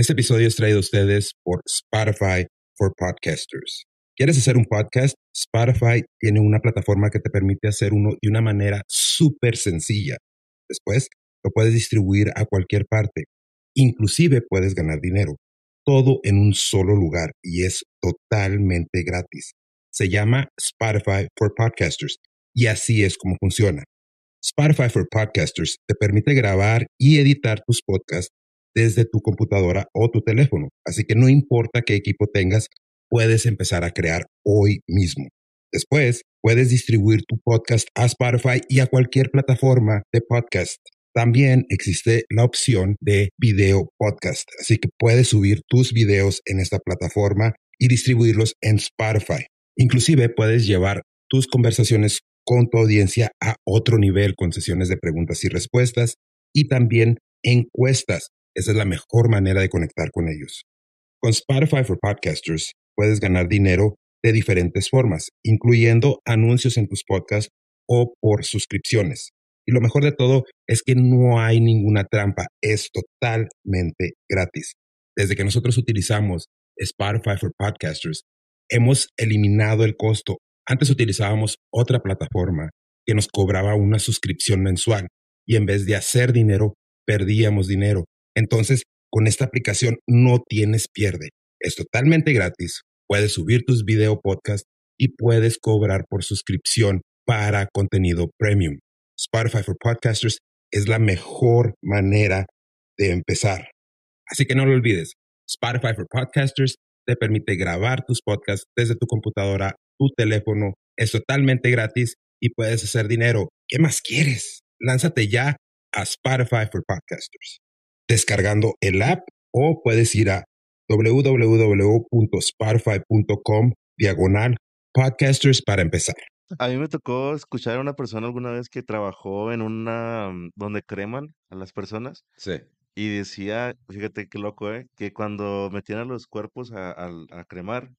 Este episodio es traído a ustedes por Spotify for Podcasters. ¿Quieres hacer un podcast? Spotify tiene una plataforma que te permite hacer uno de una manera súper sencilla. Después, lo puedes distribuir a cualquier parte. Inclusive puedes ganar dinero. Todo en un solo lugar y es totalmente gratis. Se llama Spotify for Podcasters y así es como funciona. Spotify for Podcasters te permite grabar y editar tus podcasts desde tu computadora o tu teléfono. Así que no importa qué equipo tengas, puedes empezar a crear hoy mismo. Después, puedes distribuir tu podcast a Spotify y a cualquier plataforma de podcast. También existe la opción de video podcast, así que puedes subir tus videos en esta plataforma y distribuirlos en Spotify. Inclusive puedes llevar tus conversaciones con tu audiencia a otro nivel con sesiones de preguntas y respuestas y también encuestas esa es la mejor manera de conectar con ellos. Con Spotify for Podcasters puedes ganar dinero de diferentes formas, incluyendo anuncios en tus podcasts o por suscripciones. Y lo mejor de todo es que no hay ninguna trampa, es totalmente gratis. Desde que nosotros utilizamos Spotify for Podcasters, hemos eliminado el costo. Antes utilizábamos otra plataforma que nos cobraba una suscripción mensual y en vez de hacer dinero, perdíamos dinero. Entonces, con esta aplicación no tienes pierde. Es totalmente gratis. Puedes subir tus video podcast y puedes cobrar por suscripción para contenido premium. Spotify for Podcasters es la mejor manera de empezar. Así que no lo olvides. Spotify for Podcasters te permite grabar tus podcasts desde tu computadora, tu teléfono. Es totalmente gratis y puedes hacer dinero. ¿Qué más quieres? Lánzate ya a Spotify for Podcasters descargando el app o puedes ir a www.spotify.com diagonal podcasters para empezar. A mí me tocó escuchar a una persona alguna vez que trabajó en una mm, donde creman a las personas. Sí. Y decía, fíjate qué loco, ¿eh? Que cuando metían a los cuerpos a, a cremar,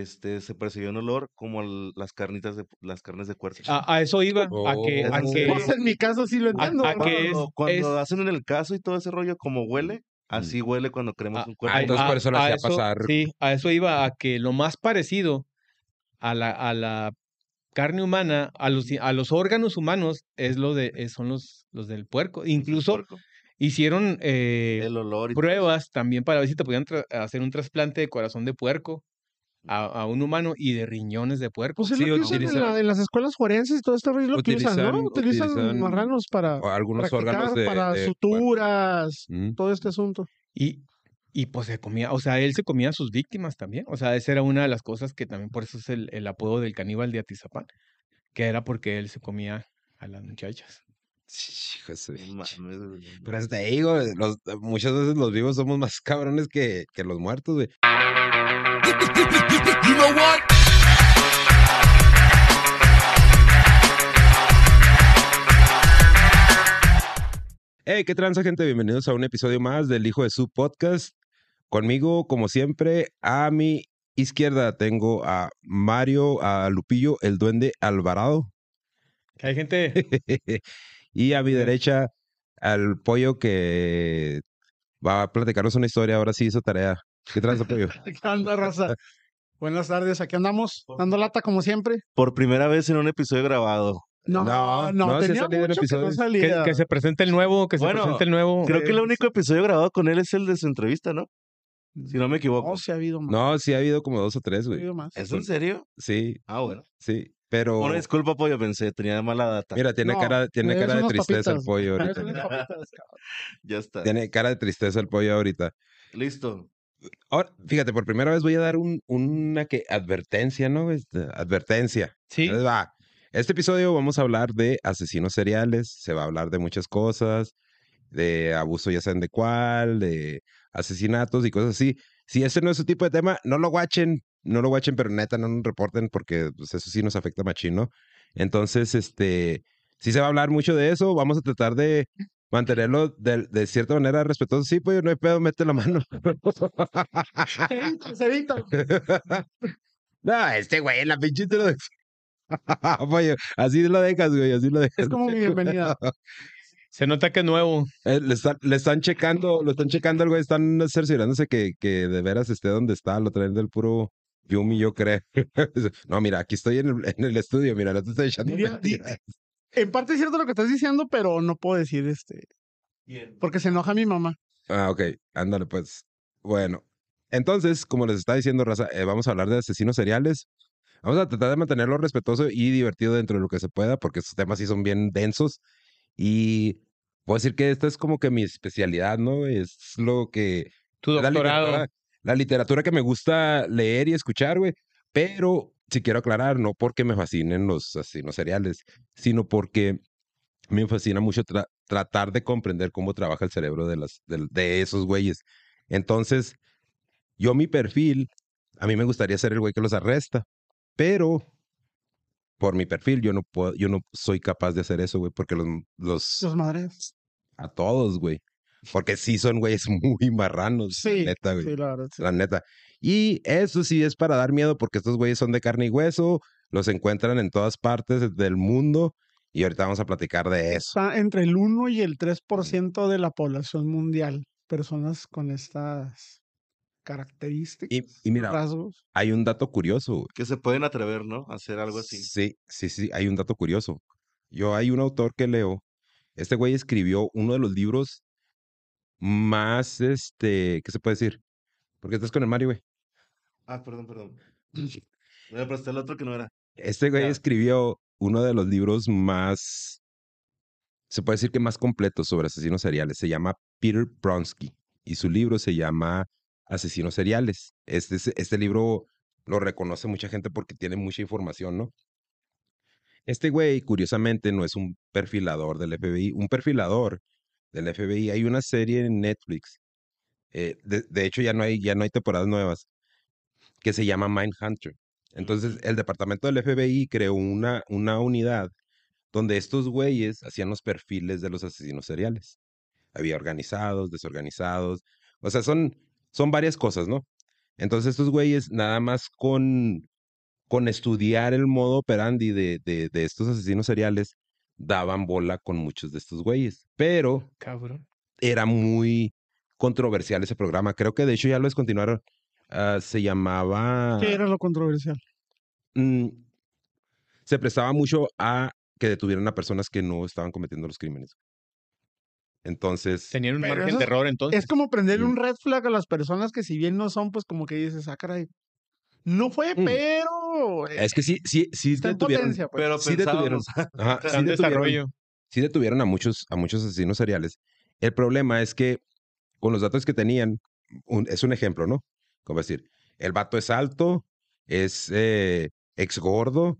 este, se percibió un olor como las carnitas de las carnes de cuerpo. A, eso iba, a que, Oh, a que muy- en mi caso sí lo entiendo. a que es- Cuando, hacen en el caso y todo ese rollo, como huele, así huele cuando cremas a- un cuerpo. Ah, entonces por eso lo a hacía eso- pasar. Sí, a eso iba, a que lo más parecido a la, a la carne humana, a los, a los órganos humanos, es lo de, es- son los, los del puerco. Incluso Puerco. hicieron eh, el olor y todo pruebas también para ver si te podían tra- hacer un trasplante de corazón de puerco a, a un humano y de riñones de puerco. Pues es Sí, lo que usan en, utilizan- la- en las escuelas forenses y todo esto es lo que usan, ¿no? utilizan- Utilizan, utilizan marranos para O algunos órganos de, para de- suturas, todo este asunto. Y, y pues se comía, o sea, él se comía a sus víctimas también. O sea, esa era una de las cosas que también por eso es el, el apodo del caníbal de Atizapán, que era porque él se comía a las muchachas. Güey. Pero hasta ahí, digo, los- muchas veces los vivos somos más cabrones que, que los muertos, güey. Hey, qué transa, gente. Bienvenidos a un episodio más del Hijo de su Podcast. Conmigo, como siempre, a mi izquierda tengo a Mario, a Lupillo, el duende Alvarado. Que hay gente, y a mi derecha, al pollo que va a platicarnos una historia. Ahora sí hizo tarea. ¿Qué tranza, pollo? ¿Qué onda, raza? Buenas tardes, aquí andamos, dando lata como siempre. Por primera vez en un episodio grabado. No, No, no, no, tenía mucho que no que, se presente el nuevo, que se Bueno, presente el nuevo. Creo que el Eh, único episodio grabado con él es el de su entrevista, ¿no? Si no me equivoco. No, sí ha habido más. No, sí ha habido como dos o tres, güey. ¿Es en serio? Sí, Ah, bueno. sí. Pero Una disculpa, pollo, pensé, tenía mala data. mira, tiene No, cara, tiene es cara de tristeza el pollo ahorita. papitas. Ya está. Tiene cara de tristeza el pollo ahorita. Listo. Ahora, fíjate, por primera vez voy a dar un, una que advertencia, ¿no? Este, advertencia. Sí, Ahí va. Este episodio vamos a hablar de asesinos seriales, se va a hablar de muchas cosas, de abuso ya saben de cuál, de asesinatos y cosas así. Si ese no es su tipo de tema, no lo guachen, no lo guachen, pero neta no nos reporten porque pues, eso sí nos afecta machín, ¿no? Entonces, este, sí se va a hablar mucho de eso, vamos a tratar de mantenerlo de, de cierta manera respetuoso. Sí, pues no hay pedo, mete la mano. Edita. no, este güey, la pinche introducción. Pollo, así lo dejas, güey, así lo dejas. Es como mi bienvenida. Se nota que es nuevo. Eh, le, están, le están checando, lo están checando el güey, están cerciorándose que, que de veras esté donde está, lo traen del puro Yumi, yo creo. no, mira, aquí estoy en el, en el estudio, mira, no te estoy echando Diría-. En parte es cierto lo que estás diciendo, pero no puedo decir este. Porque se enoja mi mamá. Ah, ok, ándale pues. Bueno, entonces, como les estaba diciendo, Raza, eh, vamos a hablar de asesinos seriales. Vamos a tratar de mantenerlo respetuoso y divertido dentro de lo que se pueda, porque estos temas sí son bien densos. Y puedo decir que esta es como que mi especialidad, ¿no? Es lo que... Tu la doctorado. literatura, la literatura que me gusta leer y escuchar, güey. Pero si quiero aclarar, no porque me fascinen los asesinos seriales, sino porque me fascina mucho tra- tratar de comprender cómo trabaja el cerebro de, las, de esos güeyes. Entonces, yo mi perfil, a mí me gustaría ser el güey que los arresta, pero por mi perfil yo no puedo, yo no soy capaz de hacer eso, güey, porque los, los Los madres. a todos, güey, porque sí son güeyes muy marranos, la Sí. neta, güey. Sí, la verdad. sí. La neta. Y eso sí es para dar miedo porque estos güeyes son de carne y hueso, los encuentran en todas partes del mundo y ahorita vamos a platicar de eso. Está entre el 1 y el 3% de la población mundial. Personas con estas características. Y, y mira, rasgos. hay un dato curioso. güey. Que se pueden atrever, ¿no? A hacer algo así. Sí, sí, sí, hay un dato curioso. Yo hay un autor que leo. Este güey escribió uno de los libros más, este, ¿qué se puede decir? Porque estás con el Mario, güey. Ah, perdón, perdón. Me presté el otro que no era. Este güey escribió uno de los libros más, se puede decir que más completos sobre asesinos seriales. Se llama Peter Bronsky y su libro se llama Asesinos seriales. Este, es- este libro lo reconoce mucha gente porque tiene mucha información, ¿no? Este güey, curiosamente, no es un perfilador del FBI. Un perfilador del FBI. Hay una serie en Netflix. eh, de, de hecho, ya no, hay, ya no hay temporadas nuevas. Que se llama Mindhunter. Entonces, el departamento del FBI creó una, una unidad donde estos güeyes hacían los perfiles de los asesinos seriales. Había organizados, desorganizados. O sea, son, son varias cosas, ¿no? Entonces, estos güeyes, nada más con, con estudiar el modo operandi de, de, de estos asesinos seriales, daban bola con muchos de estos güeyes. Pero Cabrón. era muy controversial ese programa. Creo que de hecho ya lo descontinuaron. Ah, se llamaba. ¿Qué era lo controversial? mm, se prestaba mucho a que detuvieran a personas que no estaban cometiendo los crímenes. Entonces, Tenían un margen de error entonces. Es como prenderle Mm. un red flag a las personas que si bien no son, pues como que dices, ah, caray. No fue, Mm. pero... eh, es que sí, sí, sí detuvieron, potencia, pues. Pero sí detuvieron, ajá, sí detuvieron, desarrollo. sí detuvieron a muchos, a muchos asesinos seriales. El problema es que con los datos que tenían, un- es un ejemplo, ¿no? Como decir, el vato es alto, es eh, ex gordo,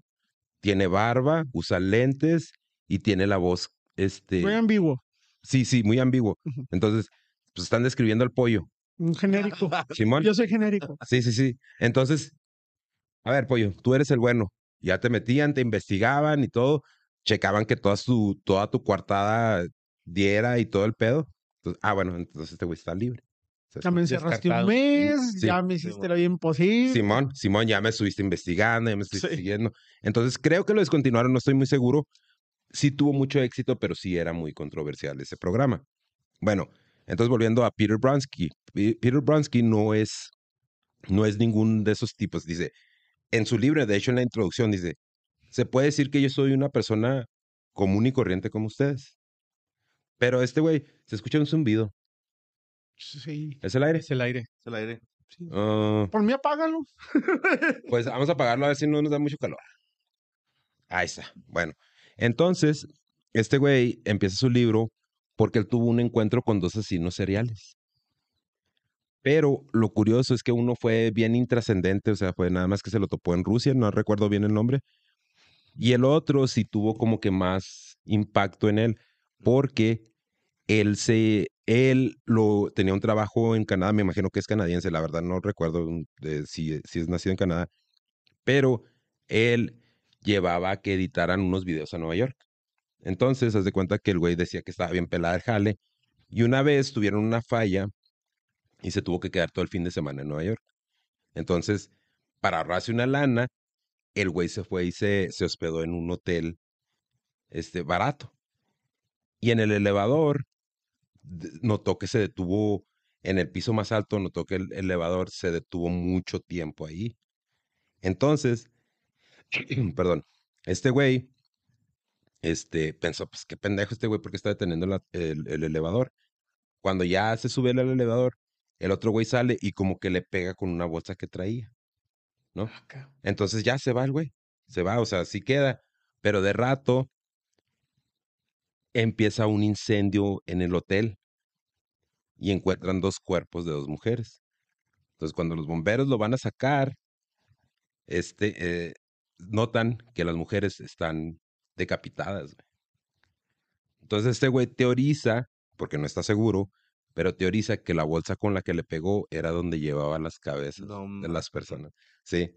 tiene barba, usa lentes y tiene la voz, este, Muy ambiguo. sí, sí, muy ambiguo. Entonces, pues están describiendo al pollo, Un genérico. Simón. Yo soy genérico. Sí, sí, sí. Entonces, a ver, pollo, tú eres el bueno. Ya te metían, te investigaban y todo, checaban que toda tu, toda tu coartada diera y todo el pedo. Entonces, ah, bueno, entonces este güey está libre. Ya me encerraste un mes, Sí. ya me hiciste lo bien posible. Simón, Simón, ya me estuviste investigando, ya me estuviste Sí. siguiendo. Entonces, creo que lo descontinuaron, no estoy muy seguro. Sí tuvo mucho éxito, pero sí era muy controversial ese programa. Bueno, entonces volviendo a Peter Bronsky. Pe- Peter Bronsky no es, no es ningún de esos tipos. Dice, en su libro, de hecho en la introducción, dice, se puede decir que yo soy una persona común y corriente como ustedes. Pero este güey, se escucha un zumbido. Sí. ¿Es el aire? Es el aire. Es el aire. sí. Ah, Por mí apágalo. Pues vamos a apagarlo a ver si no nos da mucho calor. Ahí está. Bueno, entonces, este güey empieza su libro porque él tuvo un encuentro con dos asesinos seriales. Pero lo curioso es que uno fue bien intrascendente, o sea, fue nada más que se lo topó en Rusia, no recuerdo bien el nombre. Y el otro sí tuvo como que más impacto en él, porque él se, él lo tenía un trabajo en Canadá, me imagino que es canadiense, la verdad no recuerdo de si, si es nacido en Canadá, pero él llevaba a que editaran unos videos a Nueva York. Entonces, haz de cuenta que el güey decía que estaba bien pelada el jale, y una vez tuvieron una falla y se tuvo que quedar todo el fin de semana en Nueva York. Entonces, para ahorrarse una lana, el güey se fue y se, se hospedó en un hotel este, barato. Y en el elevador notó que se detuvo en el piso más alto, notó que el elevador se detuvo mucho tiempo ahí. Entonces, perdón, este güey este, pensó, pues qué pendejo este güey, porque está deteniendo la- el, el elevador. Cuando ya se sube al elevador, el otro güey sale y como que le pega con una bolsa que traía, ¿no? Acá. Entonces ya se va el güey, se va, o sea, sí queda, pero de rato empieza un incendio en el hotel y encuentran dos cuerpos de dos mujeres. Entonces cuando los bomberos lo van a sacar, este, eh, notan que las mujeres están decapitadas. güey. Entonces este güey teoriza, porque no está seguro, pero teoriza que la bolsa con la que le pegó era donde llevaba las cabezas No de las personas. Sí.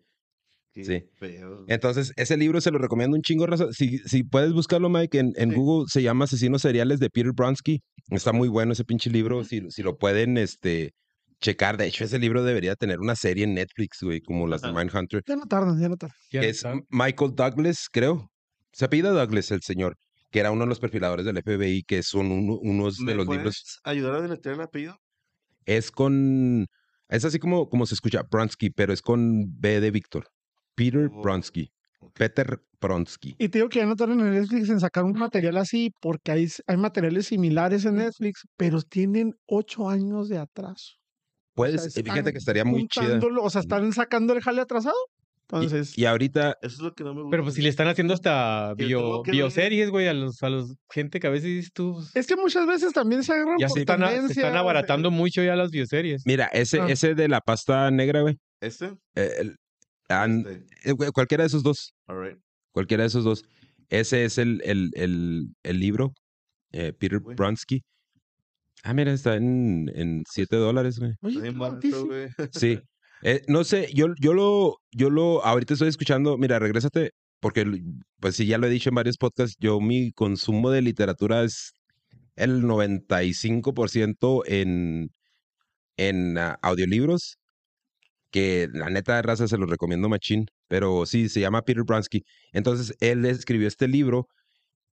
Qué Sí. feo. Entonces, ese libro se lo recomiendo un chingo. raza. Si, si puedes buscarlo, Mike, en, en Sí. Google se llama Asesinos Seriales de Peter Bronsky. Está muy bueno ese pinche libro. Si, si lo pueden este, checar. De hecho, ese libro debería tener una serie en Netflix, güey, como las de. Mindhunter. Ya no tardan, ya no tardan. Es. Michael Douglas, creo. Se apellida Douglas, el señor, que era uno de los perfiladores del FBI, que son uno- unos de ¿Me los puedes libros. ayudar a deletrear el apellido? Es con. Es así como, como se escucha, Bronsky, pero es con B de Víctor. Peter Oh, Bronsky. ok. Peter Bronsky. Y te digo que ya no tardan en Netflix en sacar un material así, porque hay, hay materiales similares en Netflix, pero tienen ocho años de atraso. O sea, Puedes, eh, fíjate que estaría muy chida. juntándolo, O sea, están sacando el jale atrasado. Y- Entonces, Y, ahorita, Eso es lo que no me gusta. Pero pues si le están haciendo hasta bio, bioseries, güey, a los, a los gente que a veces dices tú, pues, es que muchas veces también se agarran ya por se están, a- se están abaratando mucho ya las bioseries. mira, ese, Ah. ese de la pasta negra, güey. ¿Este? eh, el- Este. eh, cualquiera de esos dos. All right. Cualquiera de esos dos. Ese es el, el, el, el libro. eh, Peter Güey. Bronsky. Ah, mira, está en, en 7 dólares, güey. Oye, Está bien qué barato, baratísimo. güey. Sí. Eh, no sé, yo, yo lo, yo lo, ahorita estoy escuchando, mira, regrésate, porque pues sí, ya lo he dicho en varios podcasts, yo mi consumo de literatura es el 95% en, en ah, audiolibros, que la neta de raza se los recomiendo machín, pero sí, se llama Peter Bronsky. Entonces, él escribió este libro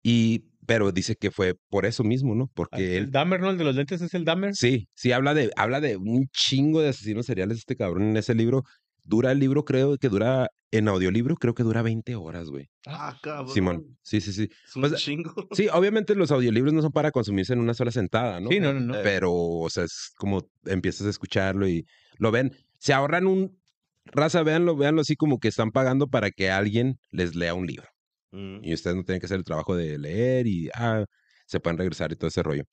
y, pero dice que fue por eso mismo, ¿no? Ah, Porque él, El Dahmer, ¿no? El de los lentes es el Dahmer. Sí, sí, habla de, habla de un chingo de asesinos seriales este cabrón en ese libro. Dura el libro, creo que dura, en audiolibro, creo que dura 20 horas, güey. Ah, cabrón. Simón, sí, sí, sí. Es un sea, chingo. Sí, obviamente los audiolibros no son para consumirse en una sola sentada, ¿no? Sí, no, no, no. Pero, o sea, es como empiezas a escucharlo y lo ven. Se ahorran un, raza, véanlo, véanlo así como que están pagando para que alguien les lea un libro. Mm. Y ustedes no tienen que hacer el trabajo de leer y, ah, se pueden regresar y todo ese rollo.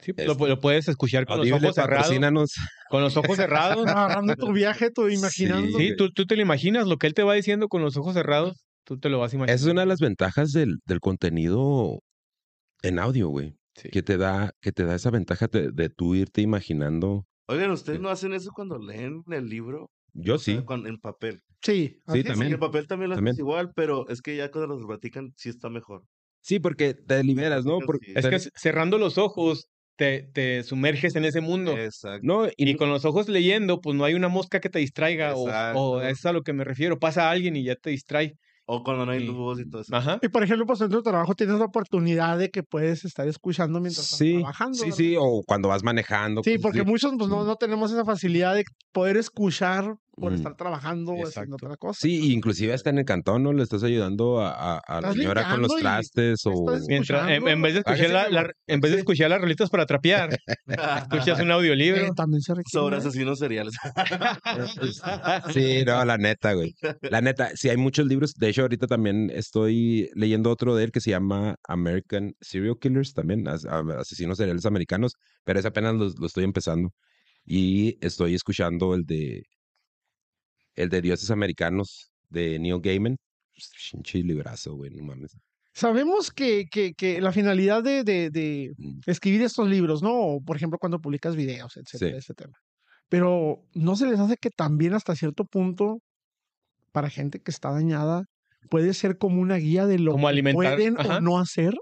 Sí, lo, este, lo puedes escuchar con los ojos cerrados. Con los ojos cerrados. Agarrando tu viaje, tú imaginando. Sí, tú, tú te lo imaginas, lo que él te va diciendo con los ojos cerrados, tú te lo vas a imaginar. Esa es una de las ventajas del, del contenido en audio, güey. Sí. Que te da, que te da esa ventaja de, de tú irte imaginando. Oigan, ¿ustedes Sí. no hacen eso cuando leen el libro? Yo sea, sí. en papel. Sí, es. también. Sí, en papel también lo haces igual, pero es que ya cuando los platican sí está mejor. Sí, porque te liberas, ¿no? Porque, Es que cerrando los ojos te, te sumerges en ese mundo. Exacto. no, y, Y con los ojos leyendo, pues no hay una mosca que te distraiga. O, o es a lo que me refiero. Pasa alguien y ya te distrae. O cuando no hay luz y todo eso. Ajá. Y por ejemplo, pues en tu trabajo tienes la oportunidad de que puedes estar escuchando mientras estás trabajando. sí, ¿verdad? sí, o cuando vas manejando. Sí, porque muchos pues, no, no tenemos esa facilidad de poder escuchar por Mm. estar trabajando o haciendo Exacto. otra cosa. Sí, inclusive hasta en el cantón, ¿no? Le estás ayudando a, a- a la señora con los trastes o... Mientras, en, en vez de escuchar, la, la- en vez de Sí. escuchar las rolitas para trapear, escuchas un audiolibro. Eh, también se requiere. Sobre ¿eh? asesinos seriales. Sí, no, la neta, güey. La neta, sí, hay muchos libros. De hecho, ahorita también estoy leyendo otro de él que se llama American Serial Killers, también, as- asesinos seriales americanos, pero ese apenas lo, lo estoy empezando. Y estoy escuchando el de el de Dioses Americanos de Neil Gaiman. Pues, Pinche librazo, güey, no mames. Sabemos que, que, que la finalidad de, de, de Mm. escribir estos libros, ¿no? O, por ejemplo, cuando publicas videos, etcétera, Sí. ese tema. Pero ¿no se les hace que también hasta cierto punto, para gente que está dañada, puede ser como una guía de lo Como que alimentar, pueden ajá. o no hacer?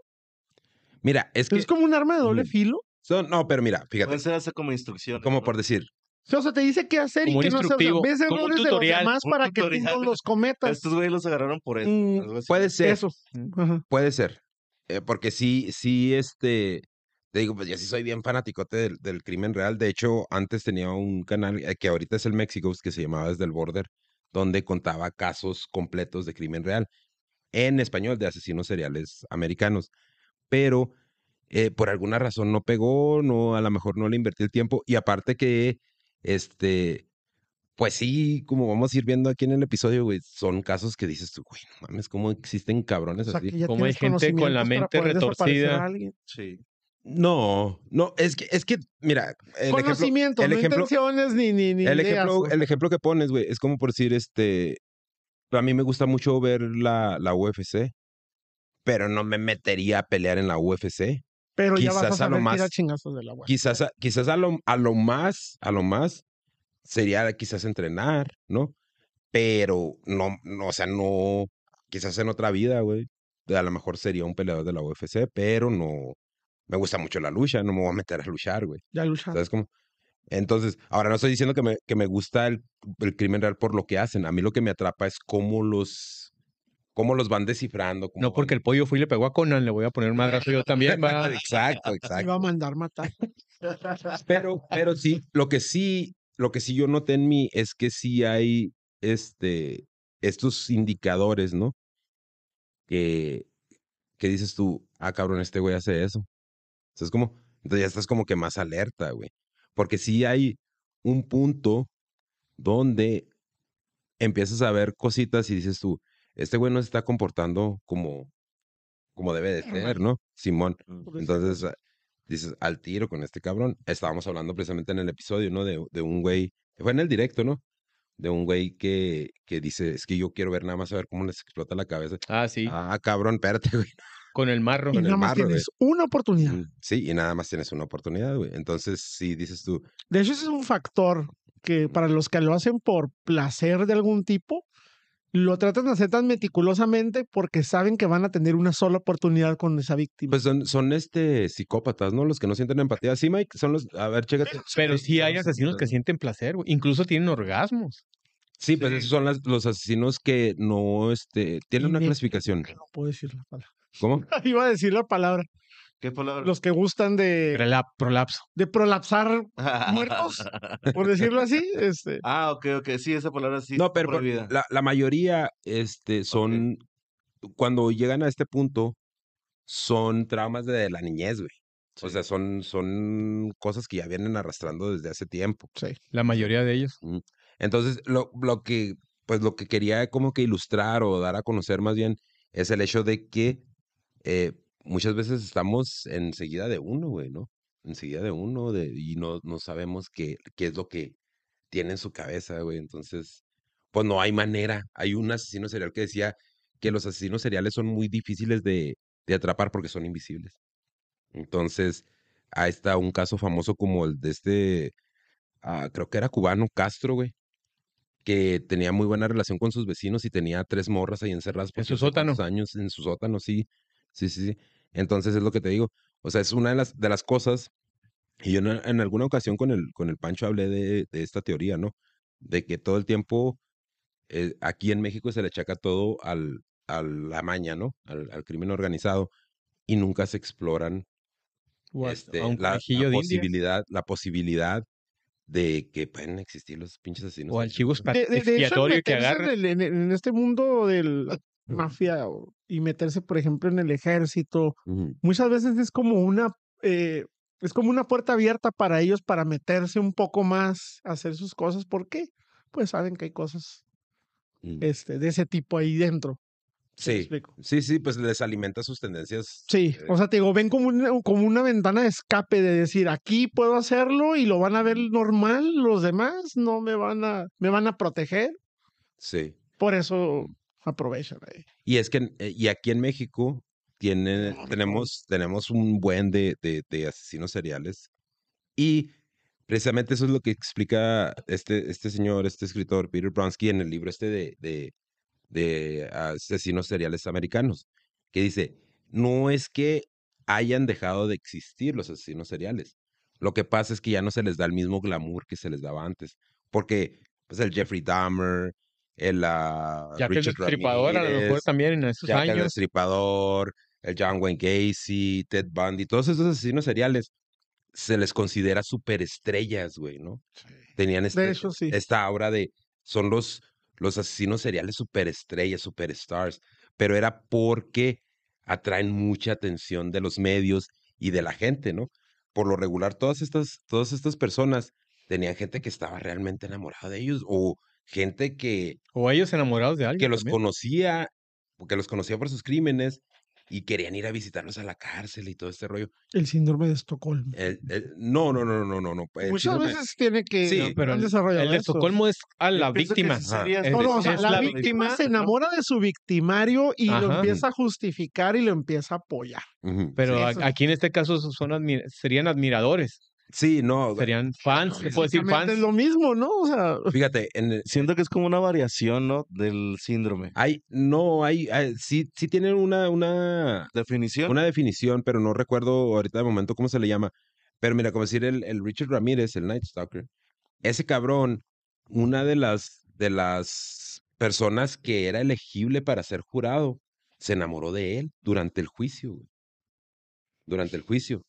Mira, es que... Es como un arma de doble Ujú. filo. son- no, pero mira, fíjate, Pueden ser hasta como instrucciones. como ¿no? por decir, O sea, te dice qué hacer Como y qué no hacer. O sea, ves errores de los tutorial, demás para que tú tutorial. no los cometas. Estos güeyes los agarraron por eso. Mm, puede ser, Eso. Ajá. puede ser. eh, porque sí, sí, este, te digo, pues yo sí soy bien fanaticote del, del crimen real. De hecho, antes tenía un canal eh, que ahorita es el México, que se llamaba Desde el Border, donde contaba casos completos de crimen real en español de asesinos seriales americanos. Pero eh, por alguna razón no pegó, no, a lo mejor no le invertí el tiempo. Y aparte que, este, pues sí, como vamos a ir viendo aquí en el episodio, güey, son casos que dices tú, güey, no mames, ¿cómo existen cabrones O sea, así? Como hay gente con la mente retorcida. Sí. No, no, es que, es que, mira, el ejemplo, el no ejemplo, intenciones ni, ni, ni el ideas, ejemplo, o sea. el ejemplo que pones, güey, es como por decir, este, a mí me gusta mucho ver la, la UFC, pero no me metería a pelear en la UFC. Pero ya vas a quizás a lo saber más- chingazos de la web. Quizás, a- quizás a lo, a lo más, a lo más, sería quizás entrenar, ¿no? Pero no, no, o sea, no, quizás en otra vida, güey, a lo mejor sería un peleador de la UFC, pero no, me gusta mucho la lucha, no me voy a meter a luchar, güey. Ya luchar. ¿Sabes cómo? Entonces, ahora no estoy diciendo que me, que me gusta el, el crimen real por lo que hacen. A mí lo que me atrapa es cómo los, cómo los van descifrando. cómo No porque van- el pollo fui y le pegó a Conan, le voy a poner un madrazo yo también, va. Exacto, exacto. iba a mandar matar. Pero, pero sí, lo que sí, lo que sí yo noté en mí es que sí hay este, estos indicadores, ¿no? Que, que dices tú, ah, cabrón, este güey hace eso. ¿Sabes cómo? Entonces ya estás como que más alerta, güey. Porque sí hay un punto donde empiezas a ver cositas y dices tú, este güey no se está comportando como, como debe de ser, ¿no? Simón. Mm. Entonces ah, dices, al tiro con este cabrón. Estábamos hablando precisamente en el episodio, ¿no? De, de un güey, fue en el directo, ¿no? De un güey que, que dice, es que yo quiero ver nada más a ver cómo les explota la cabeza. Ah, sí, Ah, cabrón, espérate, güey. con el marro. Y con el nada más marro, güey. tienes una oportunidad. Mm, Sí, y nada más tienes una oportunidad, güey. Entonces, sí, dices tú, De hecho, ese es un factor que para los que lo hacen por placer de algún tipo, lo tratan de hacer tan meticulosamente porque saben que van a tener una sola oportunidad con esa víctima. pues son, son este psicópatas, ¿no? Los que no sienten empatía. Sí, Mike, son los, a ver, chécate. Pero sí hay asesinos que sienten placer, güey. Incluso tienen orgasmos. Sí, pues esos son las- los asesinos que no, este, tienen una clasificación. no puedo decir la palabra. ¿Cómo? Iba a decir la palabra. ¿Qué palabra? Los que gustan de, prolapso. de prolapsar, muertos. por decirlo así. Este, ah, ok, ok. Sí, esa palabra sí. No, pero prohibida. la, la mayoría este, son, cuando llegan a este punto, son traumas de la niñez, güey. O sea, son, son cosas que ya vienen arrastrando desde hace tiempo. sí. La mayoría de ellos. Entonces, lo, lo que, pues lo que quería como que ilustrar o dar a conocer más bien es el hecho de que eh, muchas veces estamos enseguida de uno, güey, ¿no? Enseguida de uno de, y no, no sabemos qué, qué es lo que tiene en su cabeza, güey. Entonces, pues no hay manera. Hay un asesino serial que decía que los asesinos seriales son muy difíciles de, de atrapar porque son invisibles. Entonces, ahí está un caso famoso como el de este, ah, creo que era cubano, Castro, güey, que tenía muy buena relación con sus vecinos y tenía tres morras ahí encerradas por En su sótano. años en su sótano, sí, sí, sí, sí. Entonces es lo que te digo. O sea, es una de las, de las cosas, y yo en, en alguna ocasión con el, con el Pancho hablé de, de esta teoría, ¿no? De que todo el tiempo eh, aquí en México se le achaca todo al, a la maña, ¿no? Al, al crimen organizado y nunca se exploran este, la, la posibilidad, la posibilidad de que pueden existir los pinches asesinos. O al chivo seriales, expa- De, de- de hecho, que meterse agarra. En, en- este mundo mafia o- y meterse, por ejemplo, en el ejército, ¿no? Ujú. muchas veces es como una eh, es como una puerta abierta para ellos para meterse un poco más hacer sus cosas. ¿Por qué? Pues saben que hay cosas Mm. este, de ese tipo ahí dentro. ¿Sí Sí, sí, sí, pues les alimenta sus tendencias. Sí, eh, o sea, te digo, ven como una, como una ventana de escape de decir, aquí puedo hacerlo y lo van a ver normal, los demás no me van a, me van a proteger, sí. por eso aprovechan ahí. Y es que, eh, y aquí en México tiene, tenemos, tenemos un buen de, de, de asesinos seriales. Y precisamente eso es lo que explica este, este señor, este escritor, Peter Bronsky, en el libro este de, de, de asesinos seriales americanos, que dice, no es que hayan dejado de existir los asesinos seriales. Lo que pasa es que ya no se les da el mismo glamour que se les daba antes. Porque, pues, el Jeffrey Dahmer, el ah, Ya que el Richard destripador a lo mejor también en esos Jack el años. Destripador, el John Wayne Gacy, Ted Bundy, todos esos asesinos seriales se les considera superestrellas, güey, ¿no? Tenían este, De hecho, sí. esta aura de son los, los asesinos seriales superestrellas, superstars, pero era porque atraen mucha atención de los medios y de la gente, ¿no? Por lo regular, todas estas, todas estas personas tenían gente que estaba realmente enamorada de ellos o gente que, O ellos enamorados de alguien. que los también. conocía, que los conocía por sus crímenes y querían ir a visitarlos a la cárcel y todo este rollo. El síndrome de Estocolmo. El- el- no, no, no, no, no, no. el Muchas síndrome- veces tiene que Sí, No, pero el, de eso. Estocolmo es a la Yo víctima. sería. No, no, o sea, es la, la víctima, víctima, se enamora de su victimario y lo empieza a justificar y lo empieza a apoyar. Pero Sí, a- eso- aquí en este caso son admi- serían admiradores, Sí, no. serían fans, se puede decir fans. Es lo mismo, ¿no? O sea, Fíjate, en el- Siento que es como una variación, ¿no? Del síndrome. hay, no, hay, hay- sí, sí tienen una, una, Definición. una definición, pero no recuerdo ahorita de momento cómo se le llama. Pero mira, como decir el, el Richard Ramírez, el Night Stalker, ese cabrón, una de las, de las personas que era elegible para ser jurado, se enamoró de él durante el juicio. güey. Durante el juicio.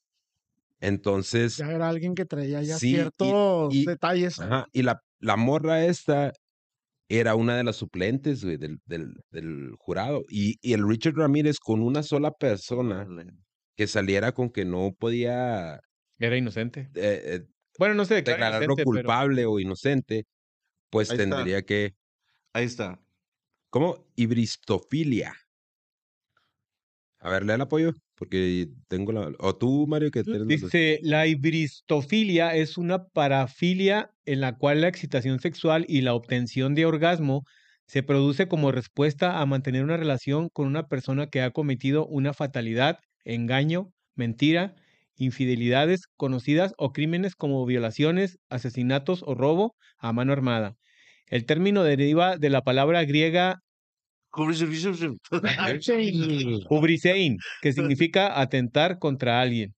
Entonces, ya era alguien que traía ya Sí, ciertos y- detalles. Ajá, y la, la morra esta era una de las suplentes, güey, del, del, del jurado. Y, y el Richard Ramírez con una sola persona que saliera con que no podía Era inocente. eh, eh, Bueno, no declara declararlo inocente, pero culpable o inocente, pues Ahí está. tendría que... Ahí está. ¿Cómo? Ibristofilia. A ver, lee el apoyo, porque tengo la... O tú, Mario, que Dice, la ibristofilia es una parafilia en la cual la excitación sexual y la obtención de orgasmo se produce como respuesta a mantener una relación con una persona que ha cometido una fatalidad, engaño, mentira, infidelidades conocidas o crímenes como violaciones, asesinatos o robo a mano armada. El término deriva de la palabra griega ubrisein, que significa atentar contra alguien.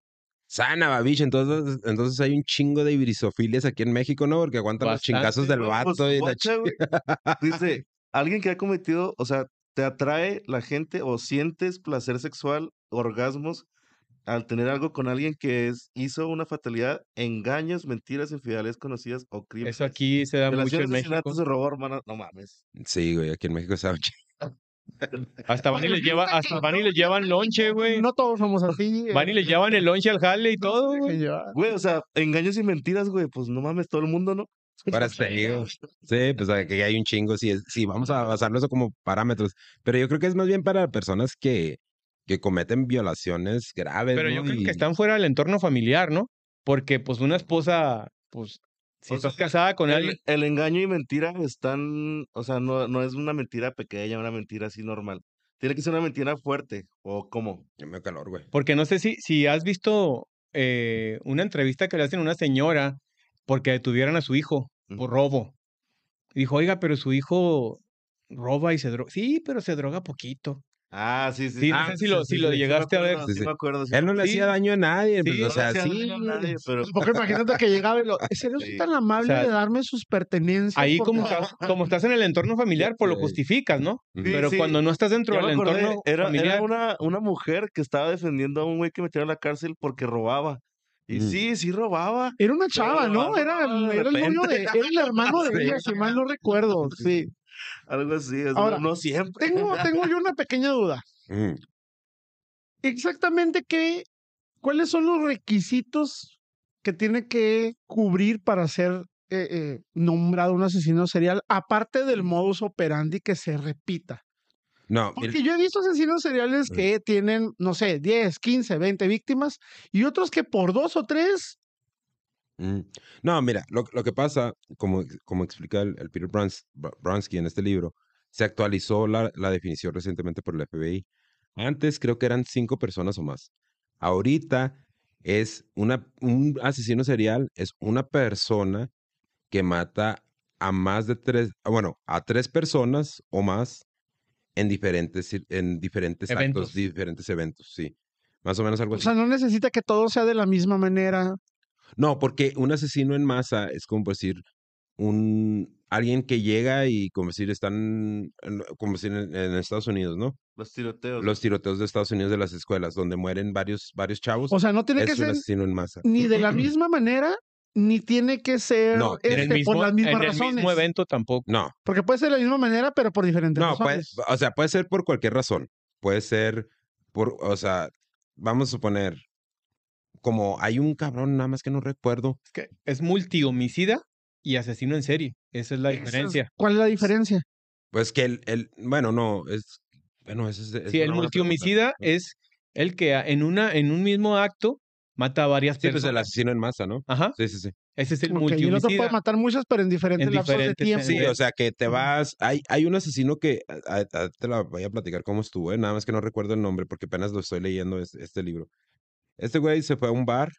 Sana, babiche. Entonces, entonces hay un chingo de ibrisofilias aquí en México, ¿no? Porque aguantan los chingazos del Pues, vato y guacha. Dice, alguien que ha cometido, o sea, te atrae la gente o sientes placer sexual, orgasmos, al tener algo con alguien que es, hizo una fatalidad, engaños, mentiras, infidelidades conocidas o crímenes. Eso aquí se da mucho en México. asesinatos, de robo, hermano. No mames. Sí, güey, aquí en México está un chingo. Hasta van y les lleva, hasta van y les llevan lonche, güey. No todos somos así. Van y eh, les llevan el lonche al jale y todo, que güey. o sea, engaños y mentiras, güey, pues no mames, todo el mundo, ¿no? Para te digo. Sí, pues aquí hay un chingo. Sí, sí, vamos a basarlo eso como parámetros. Pero yo creo que es más bien para personas que, que cometen violaciones graves. Pero yo creo Y- que están fuera del entorno familiar, ¿no? Porque, pues, una esposa, pues, si O sea, estás casada con El, alguien, el engaño y mentira están, o sea, no, no es una mentira pequeña, una mentira así normal. Tiene que ser una mentira fuerte, o cómo. Ya me calor, güey. porque no sé si, si has visto eh, una entrevista que le hacen a una señora porque detuvieran a su hijo por robo. Y dijo, oiga, pero su hijo roba y se droga. Sí, pero se droga poquito. Ah, sí, sí. Sí, no sé si lo, sí, si sí, lo sí, sí me llegaste a ver. Sí, me acuerdo, sí Él no le Sí. hacía daño a nadie, pues, o sea, sí. daño a nadie, pero Porque imagínate que llegaba y lo. ¿Sería usted Sí. tan amable O sea, de darme sus pertenencias? Ahí Porque- como estás, como estás en el entorno familiar, pues lo justificas, ¿no? Pero sí. cuando no estás dentro del entorno era, era familiar, una, una mujer que estaba defendiendo a un güey que metieron a la cárcel porque robaba. Y Mm. sí, sí robaba. Era una chava, ¿no? Era, era el novio de. Era el hermano de ella, si mal no recuerdo. Sí. Algo así, es, Ahora, no siempre. Tengo, tengo yo una pequeña duda. Ujú. Exactamente qué. ¿Cuáles son los requisitos que tiene que cubrir para ser eh, eh, nombrado un asesino serial, aparte del modus operandi que se repita? No, Porque yo he visto asesinos seriales Mm. que tienen, no sé, 10, 15, 20 víctimas y otros que por dos o tres. Mm. No, mira, lo, lo que pasa, como, como explica el, el Peter Brans, Br- Bransky en este libro, se actualizó la, la definición recientemente por el FBI. Antes creo que eran cinco personas o más. Ahorita es una, un asesino serial, es una persona que mata a más de tres, ah, bueno, a tres personas o más en diferentes, cir- en diferentes Eventos. actos, diferentes eventos, sí. Más o menos algo O así. sea, no necesita que todo sea de la misma manera. No, porque un asesino en masa es como decir un alguien que llega y como decir están en, como decir en, en Estados Unidos, ¿no? Los tiroteos. los tiroteos de Estados Unidos de las escuelas, donde mueren varios, varios chavos. O sea, no tiene es que un ser asesino en masa. ni de la misma manera, ni tiene que ser No, En el este, mismo, por las en mismas el razones. mismo evento tampoco. No, Porque puede ser de la misma manera, pero por diferentes no, puede, razones. o sea, puede ser por cualquier razón. Puede ser por, o sea, vamos a suponer, como hay un cabrón, nada más que no recuerdo. Es que es multihomicida y asesino en serie. Esa es la es- diferencia. ¿Cuál es la diferencia? Pues que el, el bueno, no, es, bueno, ese es, es Sí, el multihomicida es el que en una en un mismo acto mata a varias Sí, pues el personas. asesino en masa, ¿no? Ajá, Sí, sí, sí. ese es el Ok, y el otro puede multihomicida. matar muchas, pero en diferentes En lapsos diferentes de tiempo. Sí, o sea, que te vas. Hay, hay un asesino que. a- a- a- te la voy a platicar cómo estuvo, ¿eh? Nada más que no recuerdo el nombre porque apenas lo estoy leyendo es- este libro. Este güey se fue a un bar,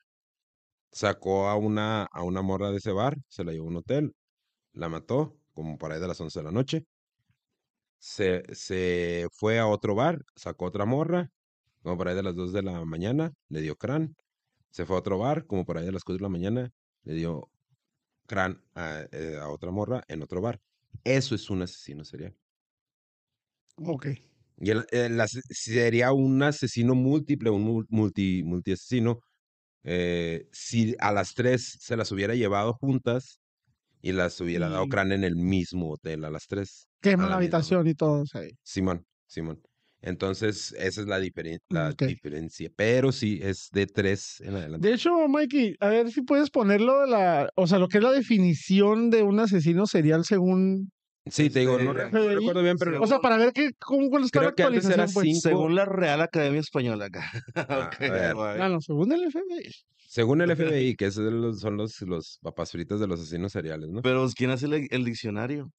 sacó a una, a una morra de ese bar, se la llevó a un hotel, la mató, como por ahí de las 11 de la noche. Se, se fue a otro bar, sacó otra morra, como por ahí de las 2 de la mañana, le dio crán. Se fue a otro bar, como por ahí de las 4 de la mañana, le dio crán a, eh, a otra morra en otro bar. Eso es un asesino serial. Ok. Y ase- sería un asesino múltiple, un mul- multi, multiasesino, eh, si a las tres se las hubiera llevado juntas y las hubiera dado Y- crán en el mismo hotel a las tres. Quema a la la misma habitación y todo. sea, Simón, Simón. Entonces, esa es la, diferen- la diferencia. Pero sí, es de tres en adelante. De hecho, Mikey, a ver si puedes ponerlo la, o sea, lo que es la definición de un asesino serial según, Sí, te digo, no, Este, re- no recuerdo bien, pero o sea, para ver qué, cómo está la Creo que antes era actualización, pues. cinco. Según la Real Academia Española acá. Ah, Ok, a ver. guay. Ah, no, según el FBI. según el FBI, que esos son los, son los, los papas fritas de los asesinos seriales, ¿no? Pero ¿quién hace el, el diccionario?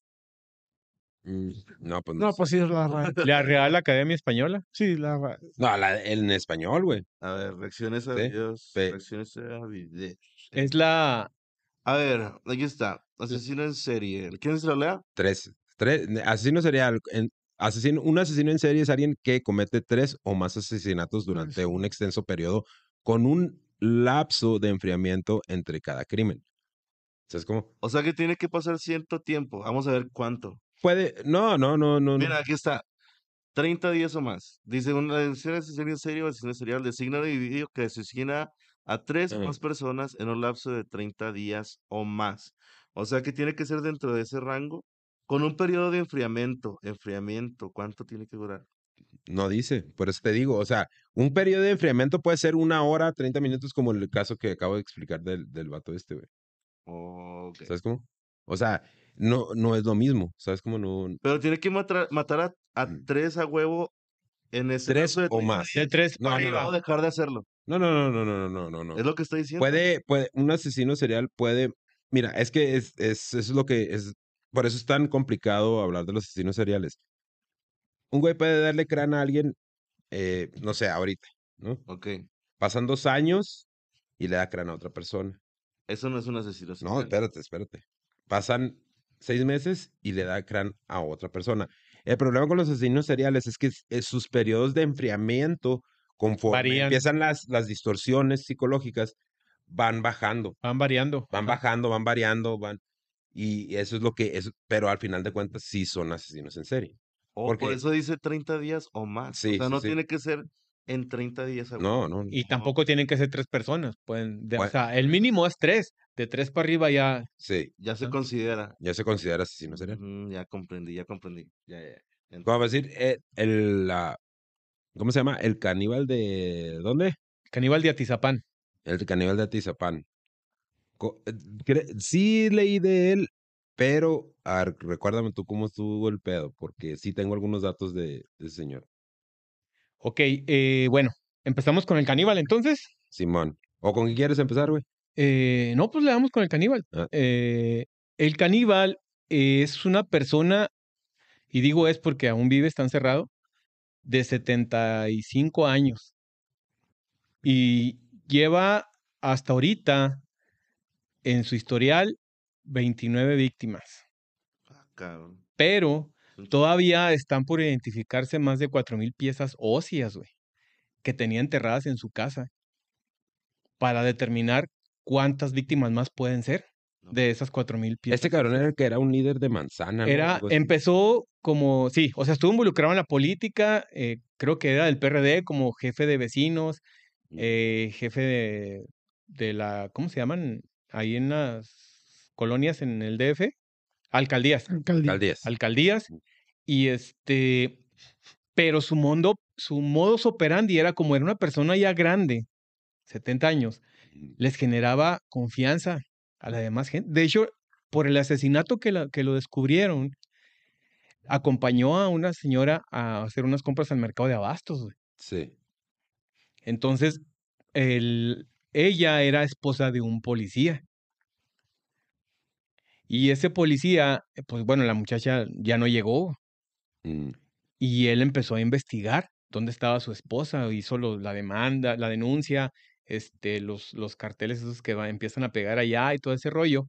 Mm, No, pues No, pues sí, es la RAE. La Real Academia Española. Sí, la RAE. No, la- en español, güey. A ver, reacciones a Sí, videos. Reacciones a videos. Es la A ver, aquí está. Asesino en serie. ¿Quién se lo lea? Tres. tres asesino serial. En, asesino, un asesino en serie es alguien que comete tres o más asesinatos durante un extenso periodo con un lapso de enfriamiento entre cada crimen. ¿Sabes cómo? O sea que tiene que pasar cierto tiempo. Vamos a ver cuánto. Puede. No, no, no, no. Mira, aquí está. 30 días o más. Dice, una asesino en serie o asesino serial designa individuo que asesina a tres o Mm. más personas en un lapso de 30 días o más. O sea que tiene que ser dentro de ese rango con un periodo de enfriamiento. Enfriamiento, ¿cuánto tiene que durar? No dice. Por eso te digo. O sea, un periodo de enfriamiento puede ser una hora, 30 minutos, como el caso que acabo de explicar del, del vato este, güey. ¿Sabes cómo? O sea, no, no es lo mismo. ¿Sabes cómo? No. Pero tiene que matar, matar a, a tres a huevo en ese Tres de o 30 más. de tres No, no, arriba. o dejar de hacerlo. No, no, no, no, no, no, no, no. Es lo que estoy diciendo. Puede, puede, un asesino serial puede, mira, es que es, es, es lo que es, por eso es tan complicado hablar de los asesinos seriales. Un güey puede darle crán a alguien, eh, no sé, ahorita, ¿no? Ok. Pasan dos años y le da crán a otra persona. Eso no es un asesino No, serial. espérate, espérate. Pasan seis meses y le da crán a otra persona. El problema con los asesinos seriales es que sus periodos de enfriamiento, conforme Varían. empiezan las, las distorsiones psicológicas, van bajando. Van variando. van bajando, van variando, van. Y eso es lo que es, pero al final de cuentas sí son asesinos en serie. Porque- por eso dice 30 días o más. Sí, o sea, no sí. tiene que ser en 30 días. a No, huevo. no. Y tampoco tienen que ser tres personas. Pueden, de- o Bueno. sea, el mínimo es tres. De tres para arriba ya. Sí, Ya se considera. ya se considera asesino serial. Ujú, ya comprendí, ya comprendí. Ya, ya, ya. Ent- Como decir, eh, el, la, ¿cómo se llama? El caníbal de, ¿dónde? Caníbal de Atizapán. El caníbal de Atizapán. Eh, Sí leí de él, pero a ver, recuérdame tú cómo estuvo el pedo, porque sí tengo algunos datos de, de ese señor. Ok, eh, bueno, empezamos con el caníbal entonces. Simón. ¿O con qué quieres empezar, güey? Eh, no, pues le damos con el caníbal. Ah. Eh, el caníbal es una persona, y digo es porque aún vive, está encerrado, de 75 años. Y lleva hasta ahorita en su historial 29 víctimas. Ah, cabrón. Pero todavía están por identificarse más de 4.000 piezas óseas, güey, que tenía enterradas en su casa para determinar cuántas víctimas más pueden ser. de esas cuatro mil piezas. Este cabrón era el que era un líder de manzana. ¿no? Era, así. empezó como, sí, o sea, estuvo involucrado en la política, eh, creo que era del PRD como jefe de vecinos. Eh, jefe de, de la, ¿cómo se llaman? Ahí en las colonias en el DF, alcaldías, Alcaldía. Alcaldías. alcaldías, y este, pero su mundo, su modus operandi era como era una persona ya grande, 70 años, les generaba confianza a la demás gente. De hecho, por el asesinato que, la- que lo descubrieron, acompañó a una señora a hacer unas compras al mercado de abastos. güey. Sí. Entonces, el- ella era esposa de un policía. Y ese policía, pues bueno, la muchacha ya no llegó Mm. y él empezó a investigar dónde estaba su esposa, hizo lo- la demanda, la denuncia, este, los, los carteles esos que va- empiezan a pegar allá y todo ese rollo.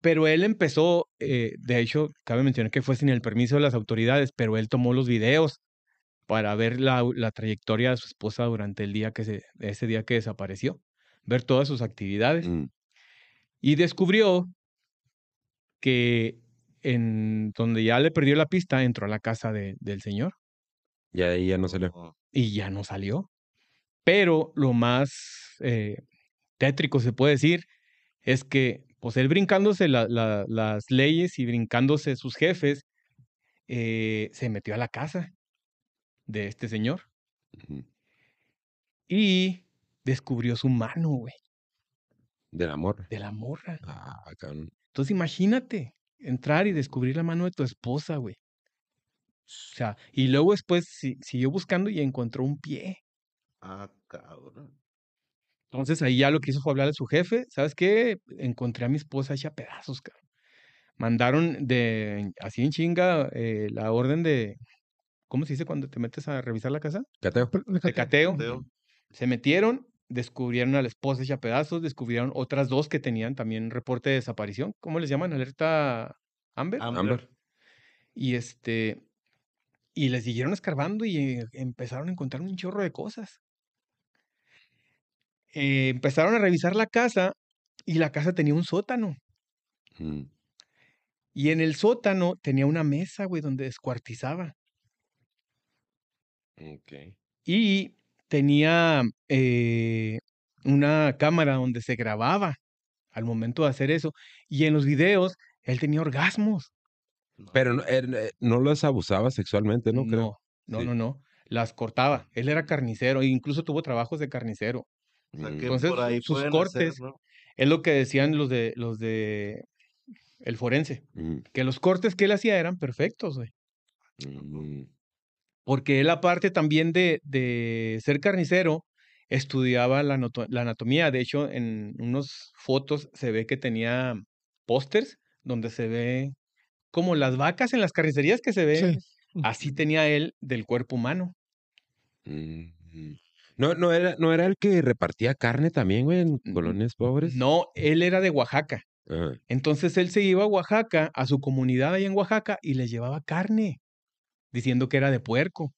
Pero él empezó, eh, de hecho, cabe mencionar que fue sin el permiso de las autoridades, pero él tomó los videos para ver la, la trayectoria de su esposa durante el día que se, ese día que desapareció, ver todas sus actividades Mm. y descubrió que en donde ya le perdió la pista entró a la casa de- del señor Y ahí ya no le. No. y ya no salió. Pero lo más eh, tétrico se puede decir es que, pues él brincándose la- la- las leyes y brincándose sus jefes, eh, se metió a la casa de este señor y descubrió su mano, güey, Del amor. de la morra. Ah, cabrón. Entonces imagínate entrar y descubrir la mano de tu esposa, güey. O sea, y luego después si- siguió buscando y encontró un pie. Ah, cabrón. Entonces ahí ya lo que hizo fue hablarle a su jefe. ¿Sabes qué? Encontré a mi esposa hecha pedazos, cabrón. Mandaron de así en chinga eh, la orden de, ¿cómo se dice cuando te metes a revisar la casa? Cateo. De cateo. Teo. Se metieron, descubrieron a la esposa hecha pedazos, descubrieron otras dos que tenían también reporte de desaparición. ¿Cómo les llaman? Alerta Amber. Amber. Amber. Y este, y les siguieron escarbando y eh, empezaron a encontrar un chorro de cosas. Eh, empezaron a revisar la casa y la casa tenía un sótano. Mm. Y en el sótano tenía una mesa, güey, donde descuartizaba. Ok. Y tenía eh, una cámara donde se grababa al momento de hacer eso. Y en los videos, él tenía orgasmos. No. Pero no, él, eh, no los abusaba sexualmente, ¿no? Creo. no, Sí. no, no. Las cortaba. Él era carnicero e incluso tuvo trabajos de carnicero. O sea, que Entonces, sus cortes- hacer, ¿no? Es lo que decían los de los de el forense, Mm, que los cortes que él hacía eran perfectos, güey. mm, Porque él, aparte también de, de ser carnicero, estudiaba la, la anatomía. De hecho, en unas fotos se ve que tenía pósters donde se ve como las vacas en las carnicerías que se ve. Sí. Así tenía él del cuerpo humano. mm. No, no era, no era el que repartía carne también, güey, en colonias pobres. No, él era de Oaxaca. Ajá. Entonces él se iba a Oaxaca, a su comunidad ahí en Oaxaca, y les llevaba carne, diciendo que era de puerco.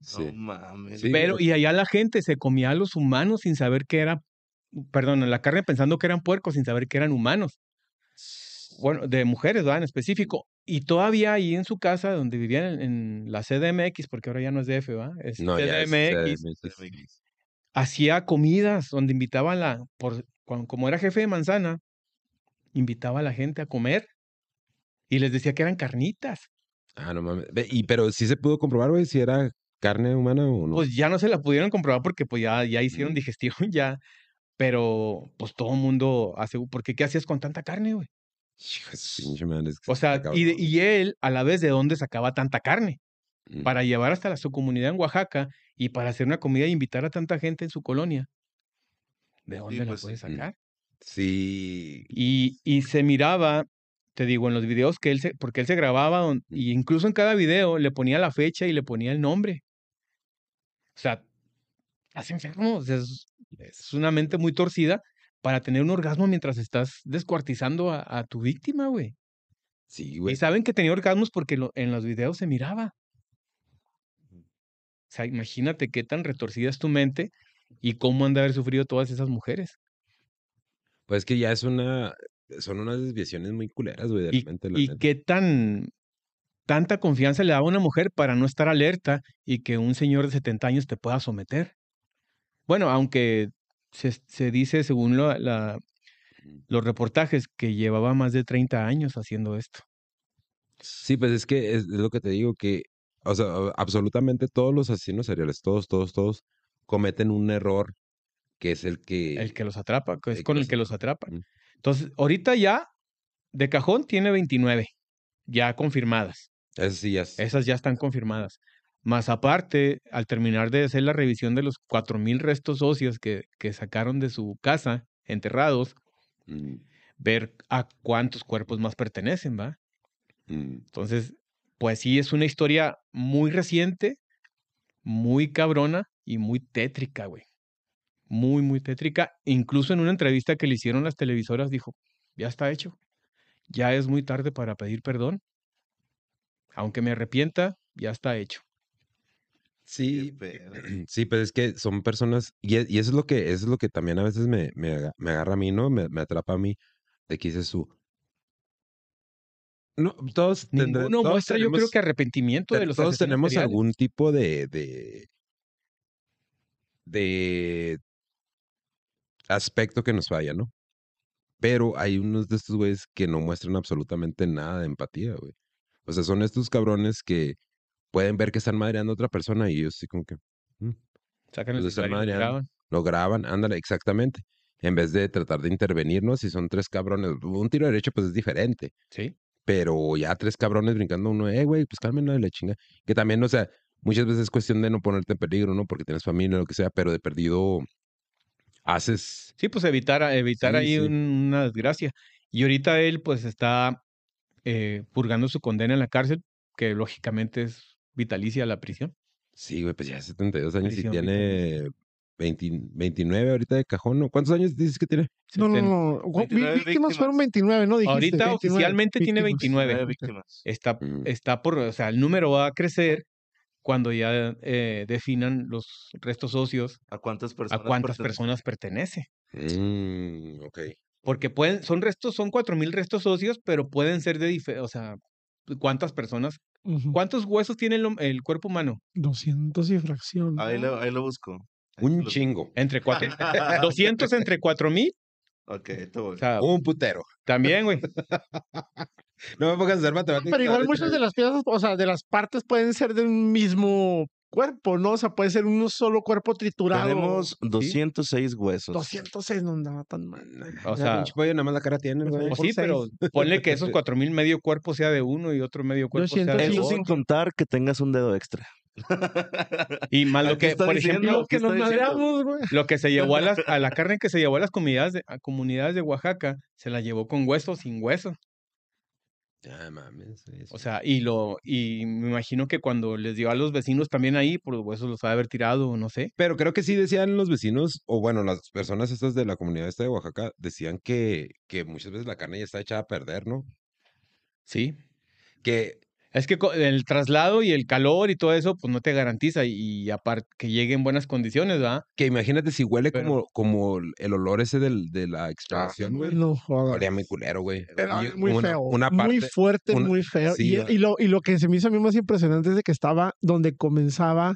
Sí. No mames. Sí, Pero, pues- y allá la gente se comía a los humanos sin saber que era, perdón, la carne pensando que eran puercos sin saber que eran humanos. Bueno, de mujeres, ¿verdad? En específico. Y todavía ahí en su casa, donde vivían en, en la CDMX, porque ahora ya no es DF, ¿va? Es No, ya es CDMX, CDMX. hacía comidas donde invitaba a la, por, como era jefe de manzana, invitaba a la gente a comer y les decía que eran carnitas. Ah, no mames. Y pero sí se pudo comprobar, güey, si era carne humana o no. Pues ya no se la pudieron comprobar porque pues ya, ya hicieron Mm. digestión, ya. Pero pues todo el mundo hace, porque ¿qué hacías con tanta carne, güey? Pinche es que O sea, y, y él a la vez de dónde sacaba tanta carne Mm. para llevar hasta la, su comunidad en Oaxaca y para hacer una comida e invitar a tanta gente en su colonia. ¿De dónde la pues sí. puedes Mm. sacar? Sí. Y, y se miraba, te digo, en los videos que él se, porque él se grababa, y incluso en cada video le ponía la fecha y le ponía el nombre. O sea, estás enfermo, o sea, es, es una mente muy torcida para tener un orgasmo mientras estás descuartizando a, a tu víctima, güey. Sí, Y güey. saben que tenía orgasmos porque lo- en los videos se miraba. O sea, imagínate qué tan retorcida es tu mente y cómo han de haber sufrido todas esas mujeres. Pues que ya es una. Son unas desviaciones muy culeras, güey, de ¿Y, la mente, la y neta. qué tan tanta confianza le da a una mujer para no estar alerta y que un señor de 70 años te pueda someter? Bueno, aunque se, se dice, según lo- la- los reportajes, que llevaba más de 30 años haciendo esto. Sí, pues es que es, lo que te digo, que, o sea, absolutamente todos los asesinos seriales, todos, todos, todos, cometen un error que es el que... El que los atrapa, que es con el que los atrapa. atrapan. Entonces, ahorita ya, de cajón, tiene 29, ya confirmadas. Eso sí, Esas ya están confirmadas. Más aparte, al terminar de hacer la revisión de los 4.000 restos óseos que, que sacaron de su casa, enterrados, Mm, ver a cuántos cuerpos más pertenecen, ¿va? mm. Entonces, pues sí, es una historia muy reciente, muy cabrona y muy tétrica, güey. Muy, muy tétrica. Incluso en una entrevista que le hicieron las televisoras dijo, ya está hecho. Ya es muy tarde para pedir perdón. Aunque me arrepienta, ya está hecho. Sí, sí, pero es que son personas, y, e- y eso es lo que, eso es lo que también a veces me, me, me agarra a mí, ¿no? Me, me atrapa a mí, de que dices tú. No, todos tendré- Ninguno todos muestra, yo creo que arrepentimiento de los Todos tenemos algún tipo de, de, de aspecto que nos falla, ¿no? Pero hay unos de estos güeyes que no muestran absolutamente nada de empatía, güey. O sea, son estos cabrones que pueden ver que están madreando a otra persona y ellos sí como que mm, Sacan el están madreando. graban. lo graban, ándale, exactamente. En vez de tratar de intervenir, ¿no? Si son tres cabrones, un tiro derecho pues es diferente Sí. pero ya tres cabrones brincando uno, eh, güey, pues cálmenlo de la chinga. Que también, o sea, muchas veces es cuestión de no ponerte en peligro, ¿no? Porque tienes familia o lo que sea, pero de perdido haces. Sí, pues evitar, evitar Sí, ahí sí. un- una desgracia. Y ahorita él pues está eh, purgando su condena en la cárcel, que lógicamente es vitalicia la prisión. Sí, güey, pues ya 72 años y tiene 20 29 ahorita de cajón, ¿no? ¿Cuántos años dices que tiene? No, no, no. gu- 29 Víctimas víctimas. fueron 29, ¿no? Dijiste, Ahorita 29 oficialmente tiene víctimas. 29. Nueve víctimas. Está, Mm. está por, o sea, el número va a crecer cuando ya eh, definan los restos óseos ¿A cuántas a personas? cuántas pertenece? personas pertenece. Mm, ok. Porque pueden, son restos, son cuatro mil restos óseos, pero pueden ser de o sea, ¿cuántas personas? ¿Cuántos huesos tiene el, cuerpo humano? 200 y fracción. Ahí lo, ahí lo busco. Ahí Un lo- chingo. Entre cuatro, 200 entre cuatro mil. Ok, todo O sea, Un putero. también, güey. No me pongas a hacer matemáticas. Pero igual muchas de las piezas, o sea, de las partes pueden ser de un mismo cuerpo, ¿no? O sea, puede ser un solo cuerpo triturado. Tenemos 206 huesos. 206 no andaba tan mal. O O sea, pinche pollo, nada más la cara tiene, güey. Por sí, pero ponle que esos cuatro mil medio cuerpo sea de uno y otro medio cuerpo sea de 205. Eso otro. sin contar que tengas un dedo extra. Y más lo que, por diciendo- ejemplo, Lo que se llevó a, las, a la carne que se llevó a las comunidades de, a comunidades de Oaxaca, se la llevó con hueso, sin hueso. Ya mames. sí, sí. O sea, y lo, y me imagino que cuando les dio a los vecinos también ahí, por los huesos los ha de haber tirado, no sé. Pero creo que sí decían los vecinos, o bueno, las personas estas de la comunidad esta de Oaxaca, decían que, que muchas veces la carne ya está echada a perder, ¿no? Sí. Que Es que el traslado y el calor y todo eso, pues no te garantiza y, aparte que llegue en buenas condiciones, ¿verdad? Que imagínate si huele Pero- como, como el olor ese del, de la exploración, güey. No jodas. Olía muy culero, güey. Era Y muy una- feo. Una muy parte. fuerte, una- muy feo. sí, y, va. y lo, y lo que se me hizo a mí más impresionante es de que estaba donde comenzaba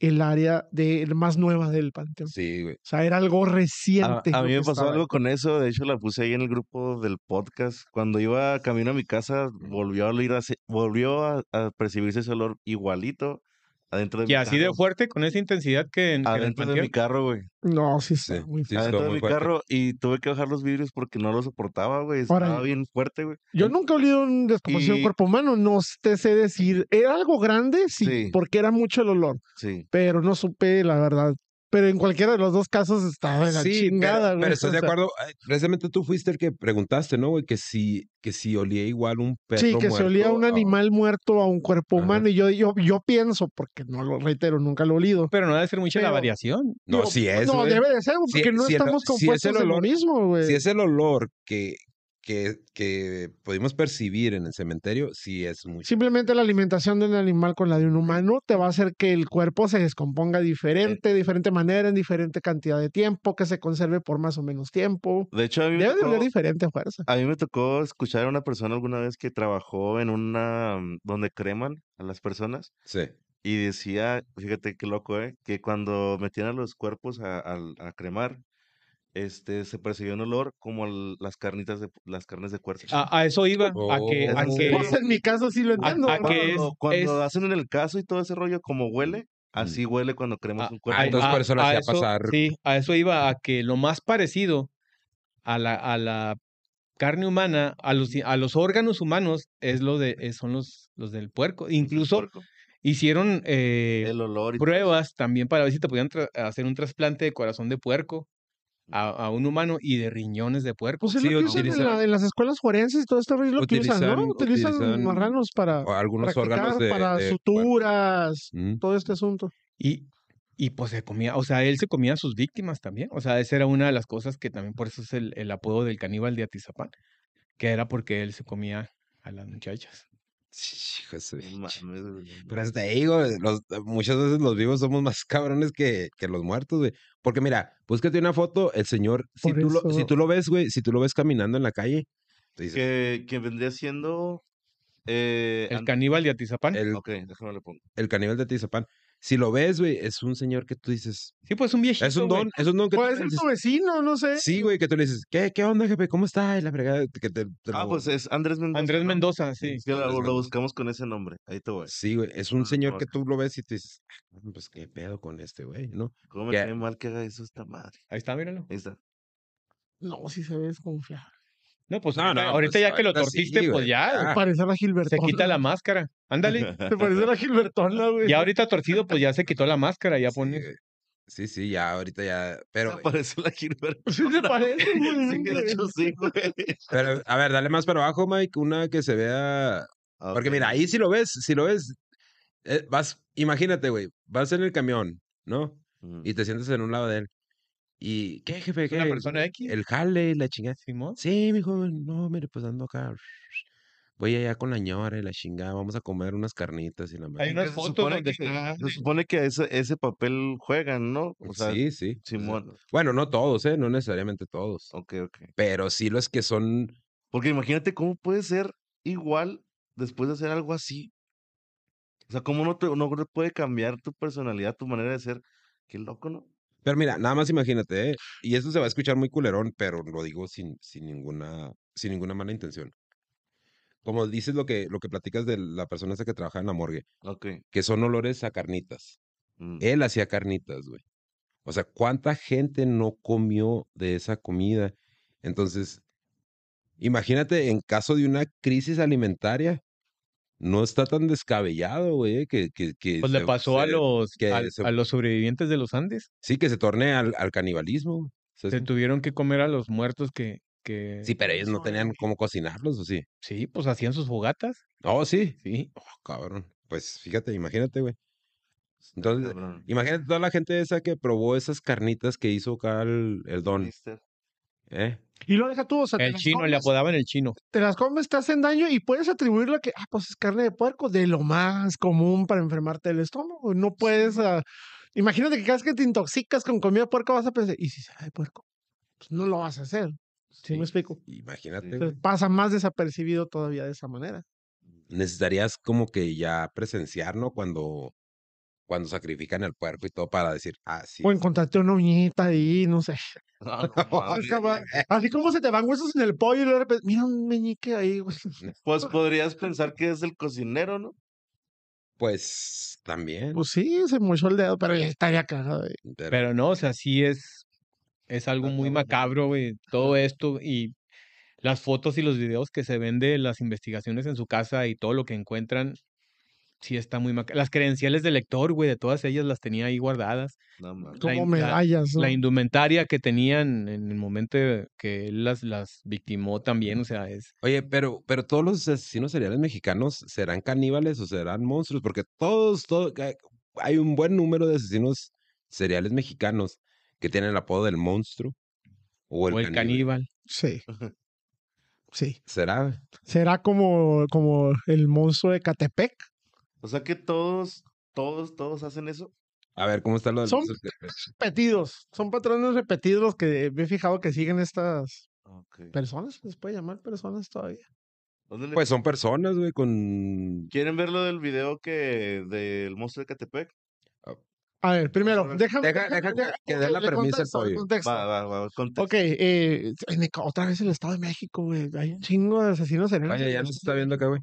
el área de, más nueva del panteón. Sí, güey. O sea, era algo A, reciente. a lo mí me pasó algo ahí. con eso, de hecho la puse ahí en el grupo del podcast. Cuando iba camino a mi casa, volvió a oler volvió a, a percibirse ese olor igualito adentro de Y mi así de fuerte, con esa intensidad que en, que Adentro de mi carro, güey. No, sí, está Sí, muy sí, adentro de muy mi fuerte. carro y tuve que bajar los vidrios porque no lo soportaba, güey. Estaba bien fuerte, güey. Yo nunca he olido un descomposición de Y- cuerpo humano, no te sé decir. Era algo grande, sí, Sí. porque era mucho el olor, Sí. pero no supe la verdad. Pero en cualquiera de los dos casos estaba de la Sí, chingada, pero, güey. pero estás o de acuerdo. Precisamente tú fuiste el que preguntaste, ¿no, güey? Que si, que si olía igual un perro Sí, que se olía un muerto animal muerto a un cuerpo Ajá. humano. Y yo, yo, yo pienso, porque no lo reitero, nunca lo he olido. Pero no debe ser mucha la variación. No, Digo, si es, no, güey. debe de ser, Si- porque no si el- estamos si es compuestos el de lo mismo, güey. Si es el olor que, que, que pudimos percibir en el cementerio, sí es mucho. Simplemente la alimentación de un animal con la de un humano te va a hacer que el cuerpo se descomponga diferente, de diferente manera, en diferente cantidad de tiempo, que se conserve por más o menos tiempo. De hecho, a mí Debe de oler diferente fuerza. A mí me tocó escuchar a una persona alguna vez que trabajó en una mm, donde creman a las personas Sí. y decía, fíjate qué loco, ¿eh? Que cuando metían a los cuerpos a cremar, este, se percibía un olor como al- las carnitas de las carnes de puerco. A, a eso iba, a que, a Oh. que Pues en mi caso sí lo entiendo. a que Cuando, cuando es- hacen en el caso y todo ese rollo, como huele, así huele cuando cremas un cuerpo. Entonces por eso lo a hacía eso- pasar. Sí, a eso iba, a que lo más parecido a la, a la carne humana, a los, a los órganos humanos, es lo de, es- son los, los del puerco. Incluso puerco. hicieron eh, el olor y todo pruebas también para ver si te podían tra- hacer un trasplante de corazón de puerco a, a un humano y de riñones de puerco. Pues es Sí, lo que usan en, utilizan- la- en las escuelas forenses y todo esto es lo que usan, ¿no? Utilizan- Utilizan, utilizan marranos para algunos órganos de. para de- suturas, todo este asunto. Y, y pues se comía, o sea, él se comía a sus víctimas también. O sea, esa era una de las cosas que también por eso es el, el apodo del caníbal de Atizapán, que era porque él se comía a las muchachas. Hijo de. Pero hasta te digo, los, muchas veces los vivos somos más cabrones que, que los muertos, güey. Porque mira, búscate una foto, el señor, si tú, lo, si tú lo ves, güey, si tú lo ves caminando en la calle, dices, Que, que vendría siendo eh, El an- caníbal de Atizapán. el, Ok, déjame le pongo. el caníbal de Atizapán. Si lo ves, güey, es un señor que tú dices, Sí, pues un viejito. es un don, es un don que tú Puede ser dices, tu vecino, no sé. sí, güey, que tú le dices, ¿qué, qué onda, jefe? ¿Cómo está? Y la fregada, que te, te Ah, lo- pues es Andrés Mendoza. Andrés ¿no? Mendoza, sí. Es que lo, buscamos con ese nombre. Ahí te voy. Sí, güey, es un Ah, señor que tú lo ves y tú dices, "Ah, pues qué pedo con este güey, ¿no? ¿Cómo me cae mal que haga eso esta madre? Ahí está, míralo. Ahí está. No, si se ve desconfiado. No, pues No, ahorita, no, ahorita pues, ya que lo sí, torciste, pues ya Ah. Parece a la se quita la máscara. Ándale. Se parece a la Gilbertona, güey. Ya ahorita torcido, pues ya se quitó la máscara, ya Sí, pones. Sí, sí, ya, ahorita ya, pero, Parece la Gilbert. Sí se parece, güey. Sí, de hecho, sí, güey. pero, a ver, dale más para abajo, Mike, una que se vea Porque mira, ahí si lo ves, si lo ves, eh, vas, imagínate, güey, vas en el camión, ¿no? Y te sientes en un lado de él. ¿Y qué, jefe? Es ¿Qué? una persona X. El jale, la chingada. Simón. Sí, mi joven, no, mire, pues ando acá. Voy allá con la ñora y la chingada, vamos a comer unas carnitas y la madre. Hay unas fotos supone donde que- está. Se supone que ese, ese papel juegan, ¿no? O sea, sí, sí. Simón. Bueno, no todos, ¿eh? No necesariamente todos. Ok, ok. Pero sí los que son. Porque imagínate cómo puede ser igual después de hacer algo así. O sea, cómo no te, no te puede cambiar tu personalidad, tu manera de ser. Qué loco, ¿no? Pero mira, nada más imagínate, ¿eh? Y esto se va a escuchar muy culerón, pero lo digo sin, sin ninguna, sin ninguna mala intención. Como dices lo que, lo que platicas de la persona esa que trabaja en la morgue, Ok. que son olores a carnitas. mm. Él hacía carnitas, güey. O sea, ¿cuánta gente no comió de esa comida? Entonces, imagínate en caso de una crisis alimentaria, no está tan descabellado, güey, que, que, que Pues le se- pasó a los, que al- se- a los sobrevivientes de los Andes. Sí, que se torne al, al canibalismo. güey. ¿Sabes Se tuvieron que comer a los muertos que, que... Sí, pero ellos no tenían cómo cocinarlos, ¿o sí? Sí, pues hacían sus fogatas. Oh, sí. Sí. Oh, cabrón. Pues fíjate, imagínate, güey. Entonces, Cabrón. imagínate toda la gente esa que probó esas carnitas que hizo acá el, el don. Mister. ¿Eh? Y lo deja tú, o sea, El chino, le comes, apodaban el chino. te las comes, te hacen daño y puedes atribuirle a que, ah, pues es carne de puerco, de lo más común para enfermarte del estómago. No puedes, ah, imagínate que cada vez que te intoxicas con comida de puerco vas a pensar, ¿y si será de puerco? Pues no lo vas a hacer. ¿Sí, me explico? Imagínate. Entonces, pasa más desapercibido todavía de esa manera. Necesitarías como que ya presenciar, ¿no? Cuando, cuando sacrifican el puerco y todo para decir, ah, sí. O encontrarte una uñita ahí, no sé. No. Acaba- Así como se te van huesos en el pollo y de repente, mira un meñique ahí, güey. Pues podrías pensar que es el cocinero, ¿no? Pues también. Pues sí, se mochó el dedo, pero ya estaría cagado. güey. pero- Pero no, o sea, sí es, es algo muy macabro, güey, todo esto y las fotos y los videos que se ven de las investigaciones en su casa y todo lo que encuentran, sí está muy macabro. Las credenciales del lector, güey, de todas ellas las tenía ahí guardadas. No Como la- medallas, ¿no? La indumentaria que tenían en el momento que él las, las victimó también, o sea, es... Oye, pero, pero todos los asesinos seriales mexicanos serán caníbales o serán monstruos, porque todos, todo, hay un buen número de asesinos seriales mexicanos que tienen el apodo del monstruo o el, o el caníbal. caníbal. Sí. Sí. ¿Será? ¿Será como, como el monstruo de Catepec? O sea que todos, todos, todos hacen eso. A ver, ¿cómo está lo del Son- Repetidos. Son patrones repetidos los que me he fijado que siguen estas personas. ¿Les puede llamar personas todavía? ¿Dónde le- Pues son personas, güey, con... ¿Quieren ver lo del video que del monstruo de Catepec? A ver, primero, déjame. Deja- deja que- que dé la el contexto. Va, va, va. contexto. Ok, eh, en el- otra vez el Estado de México, güey. Hay un chingo de asesinos seriales. Vaya, ya no se está viendo acá, güey.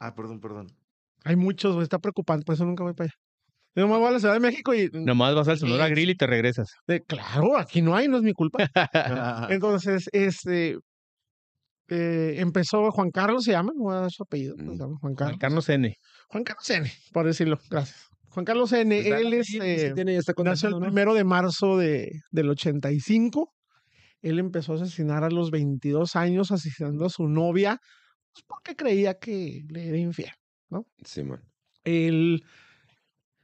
Ah, perdón, perdón. Hay muchos, güey. Está preocupante, por eso nunca voy para allá. Yo me voy a la Ciudad de México y. Nomás vas al Sonora. Grill y te regresas. de- claro, aquí no hay, no es mi culpa. Entonces, este. eh, empezó Juan Carlos, se llama, no voy a dar su apellido. Mm. se llama Juan Carlos. Juan Carlos N. Juan Carlos N, por decirlo, gracias. Juan Carlos N, Está- él tiene, ya está nació el primero de marzo de, del 85. Él empezó a asesinar a los 22 años, asesinando a su novia, pues porque creía que le era infiel. Sí, man. El,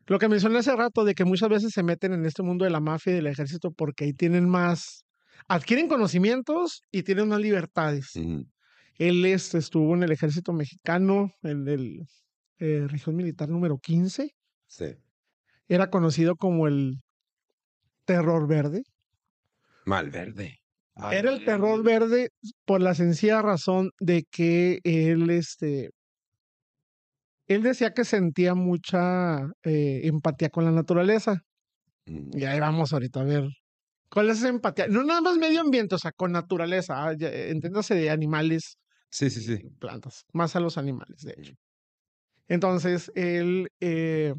lo que mencioné hace rato de que muchas veces se meten en este mundo de la mafia y del ejército porque ahí tienen más, adquieren conocimientos y tienen más libertades. Él este, estuvo en el ejército mexicano, en el eh, región militar número 15. Sí. Era conocido como el terror verde. Malverde. Era el terror verde por la sencilla razón de que él, este, él decía que sentía mucha eh, empatía con la naturaleza. Ujú. Y ahí vamos ahorita a ver. ¿Cuál es esa empatía? No nada más medio ambiente, o sea, con naturaleza. ah, eh, Entiéndase de animales Sí, sí, sí. plantas, más a los animales, de hecho. Entonces, él, eh,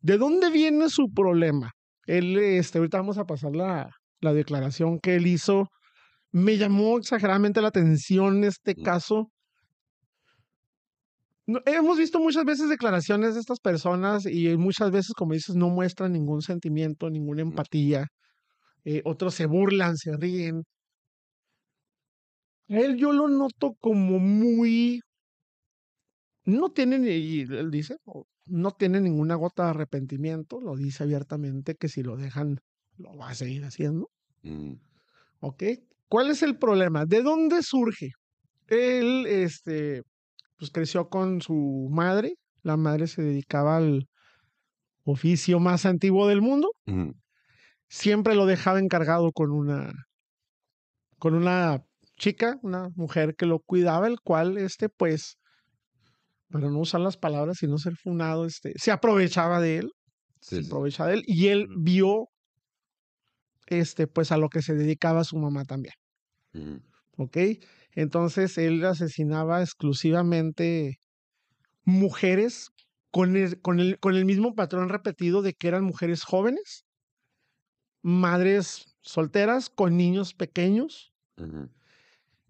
¿de dónde viene su problema? Él, este, ahorita vamos a pasar la, la declaración que él hizo. Me llamó exageradamente la atención este Mm. caso. No- hemos visto muchas veces declaraciones de estas personas y muchas veces, como dices, no muestran ningún sentimiento, ninguna empatía. Eh, otros se burlan, se ríen. A él yo lo noto como muy... No tiene, ni- y él dice, no tiene ninguna gota de arrepentimiento, lo dice abiertamente que si lo dejan, lo va a seguir haciendo. Ujú. ¿Ok? ¿Cuál es el problema? ¿De dónde surge? Él, este, pues creció con su madre. La madre se dedicaba al oficio más antiguo del mundo. Siempre lo dejaba encargado con una, con una chica, una mujer que lo cuidaba, el cual, este, pues, para no usar las palabras y no ser funado, este, se aprovechaba de él Sí, se sí. aprovecha de él y él vio este pues a lo que se dedicaba su mamá también. ¿ok? Entonces él asesinaba exclusivamente mujeres con el, con el, con el mismo patrón repetido de que eran mujeres jóvenes, madres solteras con niños pequeños.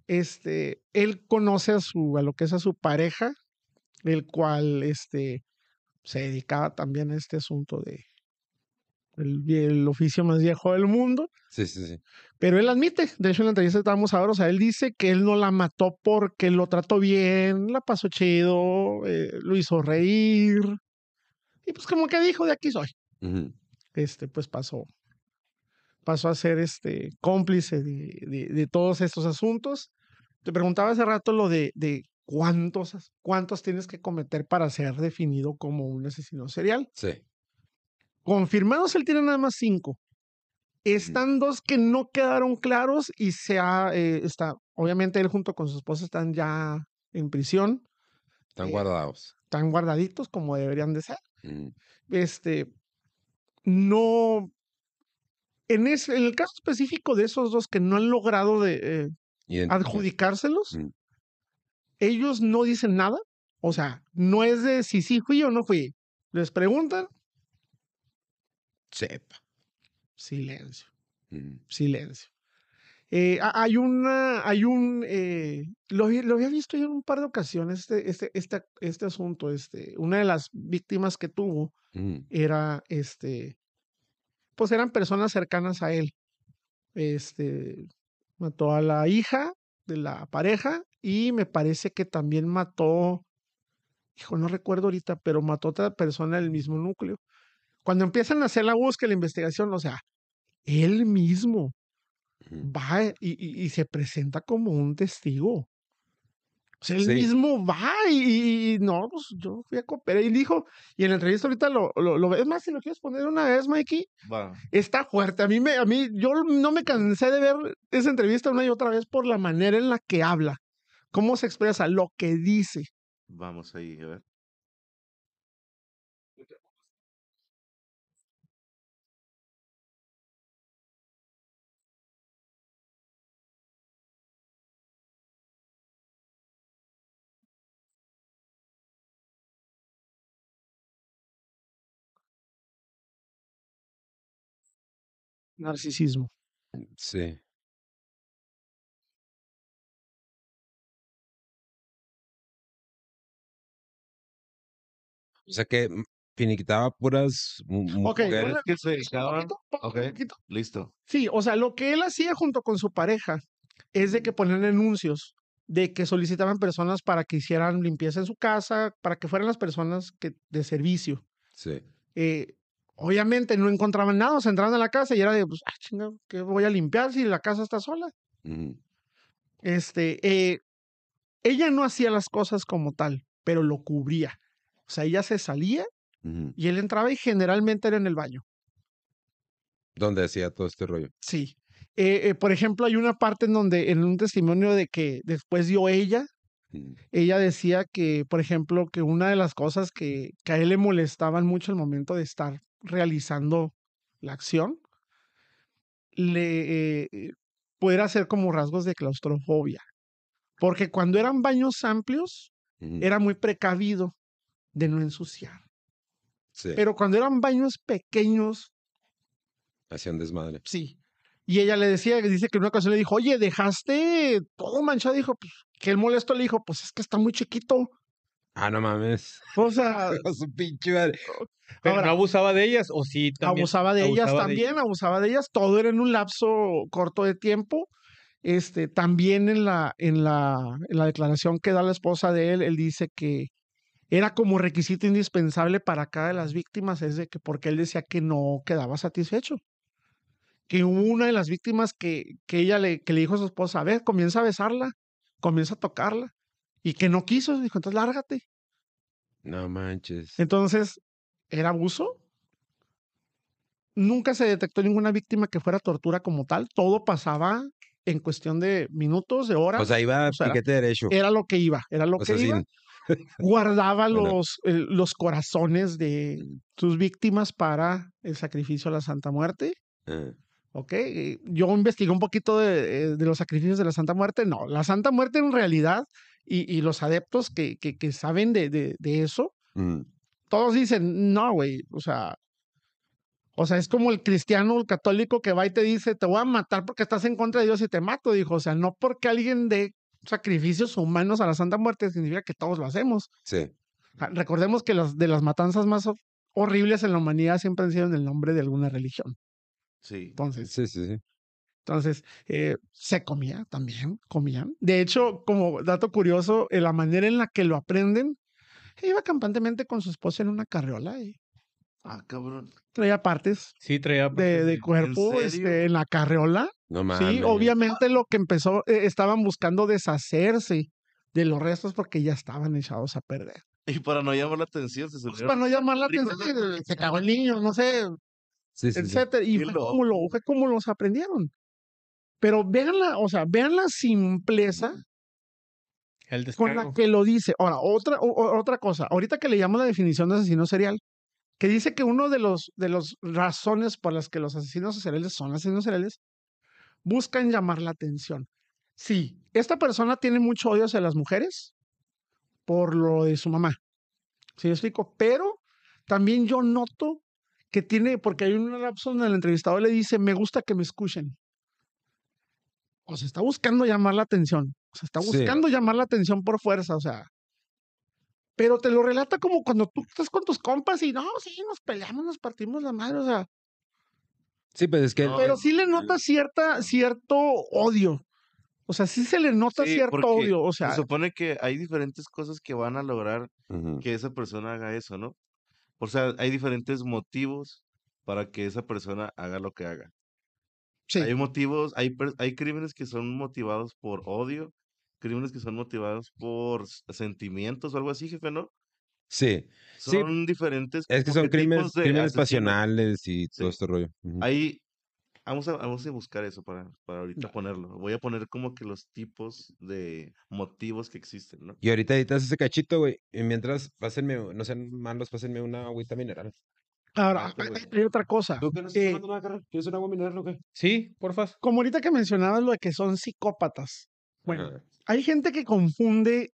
Este, él conoce a su, a lo que es a su pareja, el cual este, se dedicaba también a este asunto de el, el oficio más viejo del mundo, Sí, sí, sí. pero él admite, de hecho en la entrevista que estábamos ahora, o sea, él dice que él no la mató porque lo trató bien, la pasó chido, eh, lo hizo reír, y pues como que dijo, de aquí soy, este, pues pasó, pasó a ser este cómplice de, de- de todos estos asuntos. Te preguntaba hace rato lo de, de cuántos, cuántos tienes que cometer para ser definido como un asesino serial. Sí. Confirmados, él tiene nada más cinco. Están dos que no quedaron claros y se ha, eh, está, obviamente él junto con su esposa están ya en prisión, Están Eh, guardados. están guardaditos como deberían de ser. Ujú. Este, no, en, ese, en el caso específico de esos dos que no han logrado de, eh, adjudicárselos, Mm. ellos no dicen nada. O sea, no es de si sí fui o no fui. Les preguntan, Sepa. silencio. Ujú. silencio. Eh, ha- hay una, hay un, eh, lo, había- lo había visto yo en un par de ocasiones, este, este, este, este asunto, este, una de las víctimas que tuvo Ujú. era, este, pues eran personas cercanas a él. Este, mató a la hija de la pareja y me parece que también mató, hijo, no recuerdo ahorita, pero mató a otra persona del mismo núcleo. Cuando empiezan a hacer la búsqueda, la investigación, o sea, él mismo va y, y- y se presenta como un testigo. O sea, él Sí. mismo va y, y no, pues yo fui a cooperar. Y dijo, y en la entrevista ahorita lo, lo, lo ves más, si lo quieres poner una vez, Mikey, está fuerte. A mí, me, a mí, yo no me cansé de ver esa entrevista una y otra vez por la manera en la que habla, cómo se expresa, lo que dice. Vamos ahí, a ver. Narcisismo. Sí. O sea que mm, finiquitaba puras mu- Ok, mujeres. una- que se dedicaban. Poquito, po- Ok. poquito. Listo. Sí, o sea, lo que él hacía junto con su pareja es de que ponían anuncios de que solicitaban personas para que hicieran limpieza en su casa, para que fueran las personas que, de servicio. Sí. Eh, obviamente no encontraban nada, o sea, entraban a la casa y era de, pues, ah, chinga, ¿qué voy a limpiar si la casa está sola? Este, eh, ella no hacía las cosas como tal, pero lo cubría. O sea, ella se salía y él entraba y generalmente era en el baño. Donde hacía todo este rollo. Sí. Eh, eh, por ejemplo, hay una parte en donde, en un testimonio de que después dio ella, ella decía que, por ejemplo, que una de las cosas que, que a él le molestaban mucho al momento de estar realizando la acción, le eh, eh, pudiera ser como rasgos de claustrofobia. Porque cuando eran baños amplios, era muy precavido de no ensuciar. Sí. Pero cuando eran baños pequeños, Hacía un desmadre. Sí. Y ella le decía, dice que en una ocasión le dijo, oye, dejaste todo manchado. Dijo, pues, que el molesto le dijo, pues es que está muy chiquito. Ah, no mames. O sea, Su pinche madre. Pero Ahora- no abusaba de ellas, o sí también. abusaba de ellas de también, abusaba de ellas. Todo era en un lapso corto de tiempo. Este, también en la, en la, en la declaración que da la esposa de él, él dice que era como requisito indispensable para cada de las víctimas, es de que porque él decía que no quedaba satisfecho. Que hubo una de las víctimas que, que ella le, que le dijo a su esposa, a ver, comienza a besarla, comienza a tocarla, y que no quiso, dijo, entonces lárgate. No manches. Entonces, ¿era abuso? Nunca se detectó ninguna víctima que fuera tortura como tal. Todo pasaba en cuestión de minutos, de horas. O sea, iba a o sea, piquete derecho. era lo que iba, era lo O que sea, iba. sin- Guardaba Bueno. los, el- los corazones de sus víctimas para el sacrificio a la Santa Muerte. Ah, ¿ok? Eh, Yo investigué un poquito de, eh, de los sacrificios de la Santa Muerte. No, la Santa Muerte en realidad, y, y los adeptos que, que, que saben de, de, de eso, mm, todos dicen, no, güey, o sea, o sea, es como el cristiano, el católico que va y te dice, te voy a matar porque estás en contra de Dios y te mato, dijo, o sea, no porque alguien dé sacrificios humanos a la Santa Muerte significa que todos lo hacemos. Sí. Recordemos que las de las matanzas más hor- horribles en la humanidad siempre han sido en el nombre de alguna religión. Sí. Entonces, Sí, sí, sí. Entonces, eh, se comía también, comían. De hecho, como dato curioso, eh, la manera en la que lo aprenden, iba campantemente con su esposa en una carriola y Ah, cabrón. traía partes Sí, traía. de, de cuerpo serio? este, en la carriola. No mames. Sí, obviamente lo que empezó, eh, estaban buscando deshacerse de los restos porque ya estaban echados a perder. Y para no llamar la atención, se Pues para no llamar la atención, se cagó el niño, no sé, Sí, sí, sí. etcétera. Y fue como, lo, fue como los aprendieron. Pero vean la, o sea, vean la simpleza El con la que lo dice. Ahora, otra, o- otra cosa. Ahorita que le llamo la definición de asesino serial, que dice que uno de los de las razones por las que los asesinos seriales son asesinos seriales, buscan llamar la atención. Sí, esta persona tiene mucho odio hacia las mujeres por lo de su mamá. ¿Sí me explico? Pero también yo noto que tiene, porque hay un lapso donde el entrevistador le dice, me gusta que me escuchen. O sea, está buscando llamar la atención. O sea, está Sí. buscando llamar la atención por fuerza, o sea. Pero te lo relata como cuando tú estás con tus compas y no, sí, nos peleamos, nos partimos la madre, o sea. Sí, pues es que. No, Pero sí le nota cierta, cierto odio. O sea, sí se le nota Sí, cierto odio. O Se sea, supone que hay diferentes cosas que van a lograr que esa persona haga eso, ¿no? O sea, hay diferentes motivos para que esa persona haga lo que haga. Sí. Hay motivos, hay, hay crímenes que son motivados por odio, crímenes que son motivados por sentimientos o algo así, jefe, ¿no? Sí, Sí, Son diferentes. es que son crímenes, crímenes pasionales y todo este rollo. Ahí, vamos a, vamos a buscar eso para, para ahorita ponerlo. Voy a poner como que los tipos de motivos que existen, ¿no? Y ahorita editas ese cachito, güey. Y mientras, pásenme, no sean malos, pásenme una agüita mineral. Ahora, Ah, hay, otra cosa. ¿Tú que no Eh, nada? ¿Quieres un agua mineral o qué? Sí, porfas. como ahorita que mencionabas lo de que son psicópatas. Bueno, hay gente que confunde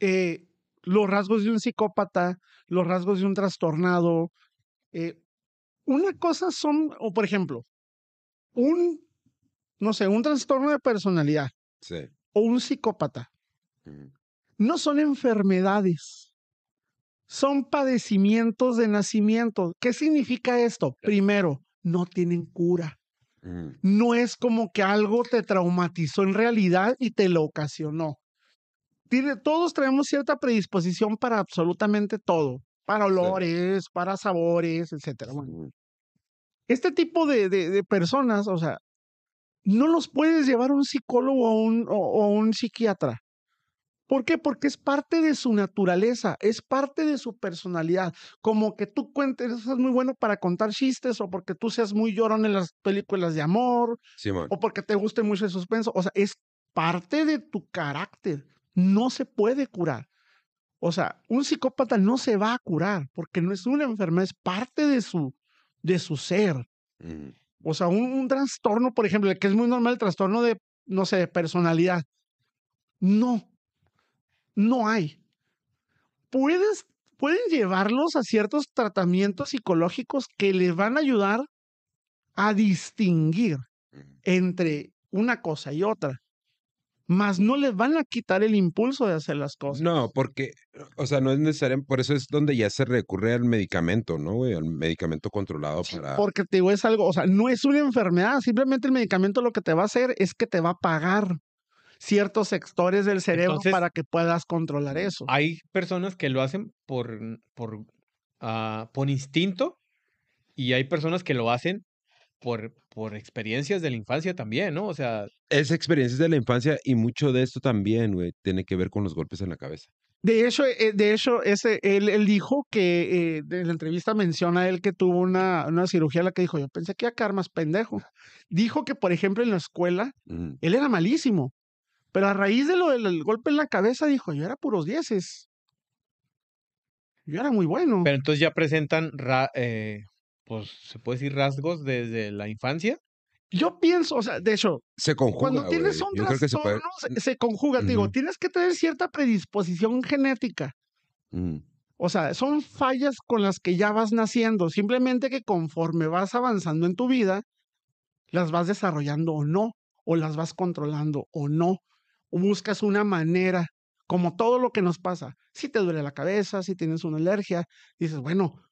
eh, los rasgos de un psicópata, los rasgos de un trastornado. eh, una cosa son, o por ejemplo, un, no sé, un trastorno de personalidad Sí. o un psicópata. No son enfermedades, son padecimientos de nacimiento. ¿Qué significa esto? Primero, no tienen cura. Ujú. no es como que algo te traumatizó en realidad y te lo ocasionó. Tiene, todos traemos cierta predisposición para absolutamente todo, para olores, para sabores. Bueno, Ujú. este tipo de, de- de personas, o sea, no los puedes llevar a un psicólogo o un, o- o un psiquiatra. ¿Por qué? Porque es parte de su naturaleza, es parte de su personalidad. Como que tú cuentes, es muy bueno para contar chistes o porque tú seas muy llorón en las películas de amor o porque te guste mucho el suspenso. O sea, es parte de tu carácter. No se puede curar. O sea, un psicópata no se va a curar porque no es una enfermedad, es parte de su, de su ser. Ujú. O sea, un, un trastorno, por ejemplo, que es muy normal, el trastorno de, no sé, de personalidad. No, no hay. Puedes, pueden llevarlos a ciertos tratamientos psicológicos que les van a ayudar a distinguir entre una cosa y otra. Mas no les van a quitar el impulso de hacer las cosas. No, porque, o sea, no es necesario, por eso es donde ya se recurre al medicamento, ¿no, güey? Al medicamento controlado para... Porque te digo, es algo, o sea, no es una enfermedad, simplemente el medicamento lo que te va a hacer es que te va a apagar ciertos sectores del cerebro Entonces, para que puedas controlar eso. Hay personas que lo hacen por, por, ah, por instinto y hay personas que lo hacen por, por experiencias de la infancia también, ¿no? O sea, Es experiencias de la infancia y mucho de esto también, güey, tiene que ver con los golpes en la cabeza. De hecho, eh, de hecho, ese, él, él dijo que eh, en la entrevista menciona él que tuvo una, una cirugía, la que dijo, yo pensé que iba a quedar más pendejo. Dijo que, por ejemplo, en la escuela, él era malísimo, pero a raíz de lo del golpe en la cabeza, dijo, yo era puros dieces. Yo era muy bueno. pero entonces ya presentan, ra- eh, pues, se puede decir rasgos desde la infancia. Yo pienso, o sea, de hecho, Se conjuga, cuando tienes un se puede... trastorno, se, se conjuga, te digo, tienes que tener cierta predisposición genética. Ujú. O sea, son fallas con las que ya vas naciendo, simplemente que conforme vas avanzando en tu vida, las vas desarrollando o no, o las vas controlando o no, buscas una manera, como todo lo que nos pasa. Si te duele la cabeza, si tienes una alergia, dices, bueno,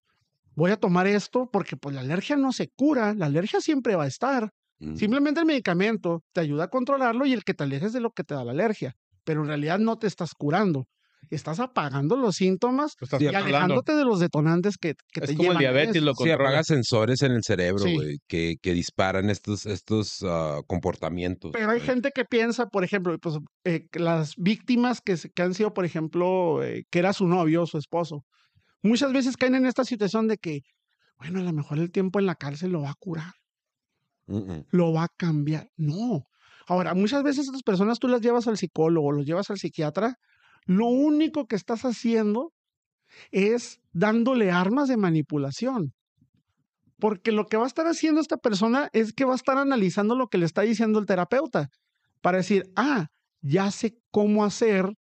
voy a tomar esto porque pues la alergia no se cura, la alergia siempre va a estar. Simplemente el medicamento te ayuda a controlarlo y el que te alejes de lo que te da la alergia, pero en realidad no te estás curando. Estás apagando los síntomas estás y alejándote de los detonantes que, que Es te como el llevan diabetes, lo Sí, apaga sensores en el cerebro, Sí. güey, que, que disparan estos, estos ah, comportamientos. Pero hay gente que piensa, por ejemplo, pues, eh, las víctimas que, se- que han sido, por ejemplo, eh, que era su novio o su esposo, muchas veces caen en esta situación de que, bueno, a lo mejor el tiempo en la cárcel lo va a curar, lo va a cambiar. No. Ahora, muchas veces estas personas tú las llevas al psicólogo, los llevas al psiquiatra, lo único que estás haciendo es dándole armas de manipulación. Porque lo que va a estar haciendo esta persona es que va a estar analizando lo que le está diciendo el terapeuta para decir, ah, ya sé cómo hacer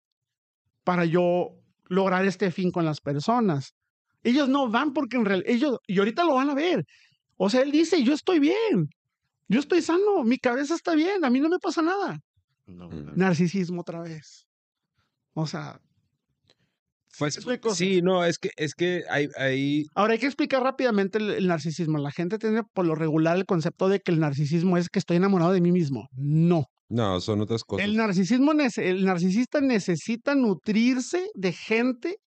para yo lograr este fin con las personas. Ellos no van porque en realidad, ellos, y ahorita lo van a ver. O sea, él dice, yo estoy bien, yo estoy sano, mi cabeza está bien, a mí no me pasa nada. No. ¿verdad? Narcisismo otra vez. O sea, Pues, sí, no, es que, es que hay, hay, Ahora hay que explicar rápidamente el, el narcisismo. La gente tiene por lo regular el concepto de que el narcisismo es que estoy enamorado de mí mismo. No. no, son otras cosas. El narcisismo, el narcisista necesita nutrirse de gente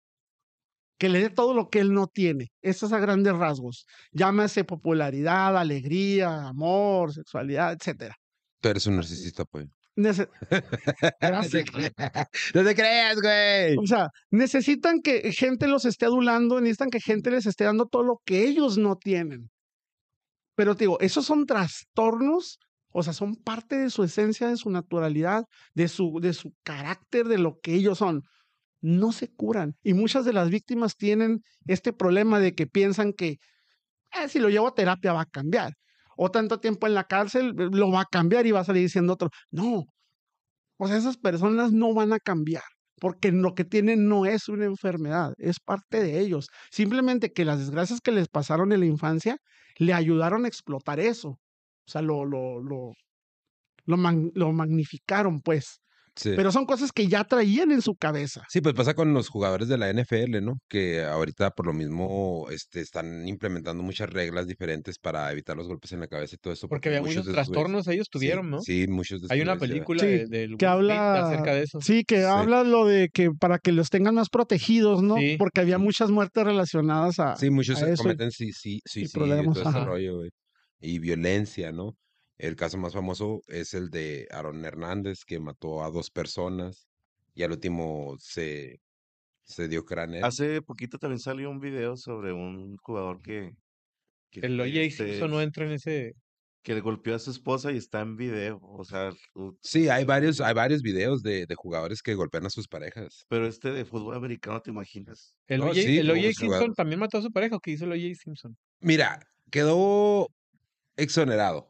que le dé todo lo que él no tiene. Eso es a grandes rasgos. Llámase popularidad, alegría, amor, sexualidad, etcétera. Tú eres un narcisista, pues. Nece- Gracias. no te creas, güey. O sea, necesitan que gente los esté adulando, necesitan que gente les esté dando todo lo que ellos no tienen. Pero te digo, esos son trastornos, o sea, son parte de su esencia, de su naturalidad, de su, de su carácter, de lo que ellos son. No se curan. Y muchas de las víctimas tienen este problema de que piensan que "Ah, si lo llevo a terapia va a cambiar. O tanto tiempo en la cárcel eh, lo va a cambiar y va a salir siendo otro. No. O sea, esas personas no van a cambiar porque lo que tienen no es una enfermedad, es parte de ellos. Simplemente que las desgracias que les pasaron en la infancia le ayudaron a explotar eso. O sea, lo, lo, lo, lo, lo magnificaron, pues. Sí. Pero son cosas que ya traían en su cabeza. Sí, pues pasa con los jugadores de la NFL, ¿no? Que ahorita por lo mismo este, están implementando muchas reglas diferentes para evitar los golpes en la cabeza y todo eso. Porque había muchos trastornos ellos sí, tuvieron, ¿no? Sí, muchos de Hay una película Sí, de, del que habla acerca de eso. Sí, que Sí. habla lo de que para que los tengan más protegidos, ¿no? Sí. Porque había muchas muertes relacionadas a, Sí, muchos a se eso. cometen sí, sí, suicidio y problemas, todo ese ajá. rollo, güey. Y violencia, ¿no? El caso más famoso es el de Aaron Hernández, que mató a dos personas y al último se, se dio cráneo. Hace poquito también salió un video sobre un jugador que. que El O.J. este, Simpson no entra en ese... Que le golpeó a su esposa y está en video. O sea, Sí, hay varios, hay varios videos de, de jugadores que golpean a sus parejas. pero este de fútbol americano, ¿te imaginas? El No, O.J. sí, el como O.J. que Simpson jugador. también mató a su pareja. ¿o ¿Qué hizo el O.J. Simpson? Mira, quedó exonerado,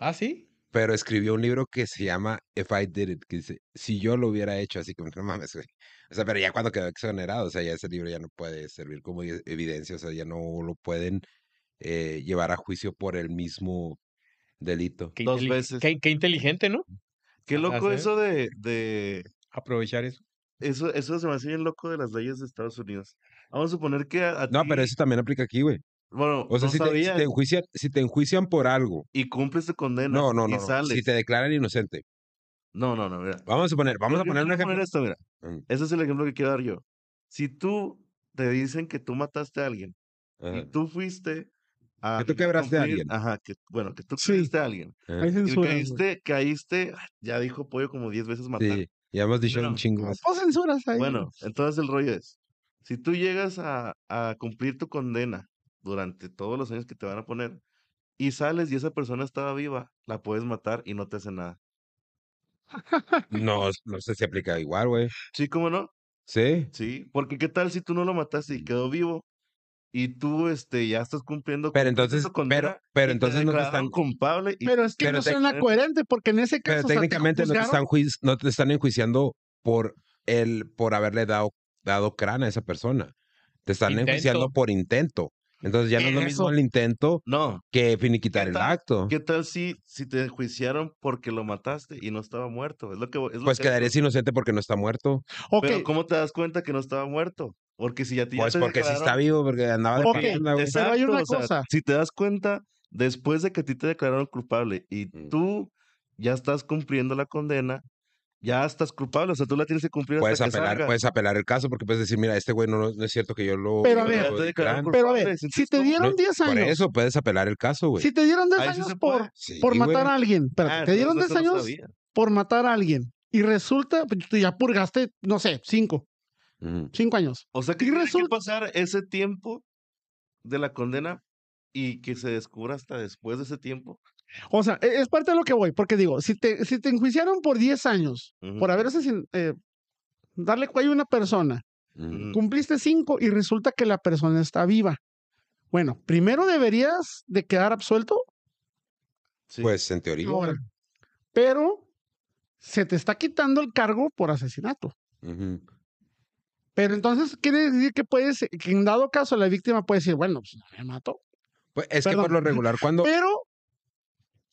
¿Ah, sí? pero escribió un libro que se llama If I Did It, que dice, si yo lo hubiera hecho, así como, no mames, güey. O sea, pero ya cuando quedó exonerado, o sea, ya ese libro ya no puede servir como evidencia, o sea, ya no lo pueden eh, llevar a juicio por el mismo delito. Qué, Dos veces. qué- qué inteligente, ¿no? Qué loco eso de, de. Aprovechar eso. Eso, eso se me hace bien loco de las leyes de Estados Unidos. Vamos a suponer que a, a No, pero eso también aplica aquí, güey. Bueno, O sea, no si, te, si sabía te enjuician, si te enjuician por algo, y cumples tu condena no, no, y no, no, sales. si te declaran inocente, No, no, no, mira. vamos a suponer, vamos Yo- a yo poner un quiero ejemplo. esto, mira. Mm, Ese es el ejemplo que quiero dar yo. Si tú te dicen que tú mataste a alguien ajá, y tú fuiste a. Que tú quebraste a alguien. Ajá, que, bueno, que tú Sí. quebraste a alguien. Hay Y caíste, caíste, ah, ya dijo pollo como 10 veces matar. Sí, ya hemos dicho Bueno, un chingo más. Pues censuras ahí. Bueno, entonces el rollo es, si tú llegas a, a cumplir tu condena durante todos los años que te van a poner y sales y esa persona estaba viva, la puedes matar y no te hace nada. No, no sé si aplica igual, güey. ¿Sí, cómo no? ¿Sí? Sí, porque qué tal si tú no lo mataste y quedó vivo y tú este ya estás cumpliendo Pero entonces, tu condena pero, pero entonces no te están, culpable y Pero es que pero no te- suena coherente porque en ese pero caso. o sea, te técnicamente no te están no te están enjuiciando por el, por haberle dado, dado cráneo a esa persona. Te están enjuiciando por intento. Entonces ya no es lo mismo el intento no, que finiquitar ¿Qué el acto. ¿qué tal si si te enjuiciaron porque lo mataste y no estaba muerto? Es lo que es lo Pues que- quedarías inocente porque no está muerto. Pero ¿cómo te das cuenta que no estaba muerto? Porque si ya te, ya Pues te porque sí está vivo, porque andaba de Ok, parranda, güey. pero hay una o sea, cosa. si te das cuenta, después de que a ti te declararon culpable y Mm. tú ya estás cumpliendo la condena, ya estás culpable, o sea, tú la tienes que cumplir Puedes hasta que apelar, salga. puedes apelar el caso porque puedes decir, mira, este güey no, no es cierto que yo lo. Pero a ver, lo Ya te di declararon cráneo". pero a ver, si te dieron No, 10 Por años, eso puedes apelar el caso, güey. si te dieron 10 Ahí sí años por. Sí, por güey. matar a alguien, espérate, Ah, te dieron entonces 10 eso no años sabía. por matar a alguien y resulta, pues, tú ya purgaste, no sé, 5, Ujú. 5 años. O sea, que Y tiene que resulta- pasar ese tiempo de la condena y que se descubra hasta después de ese tiempo. O sea, e- es parte de lo que voy, porque digo, si te, si te enjuiciaron por 10 años, por haber asesin- eh, darle cuello a una persona, cumpliste 5 y resulta que la persona está viva. Bueno, primero deberías de quedar absuelto Sí. Pues en teoría. ahora, pero se te está quitando el cargo por asesinato. Pero entonces quiere decir que puedes, que en dado caso la víctima puede decir, bueno, pues no me mató, Pues es que por lo regular, cuando. pero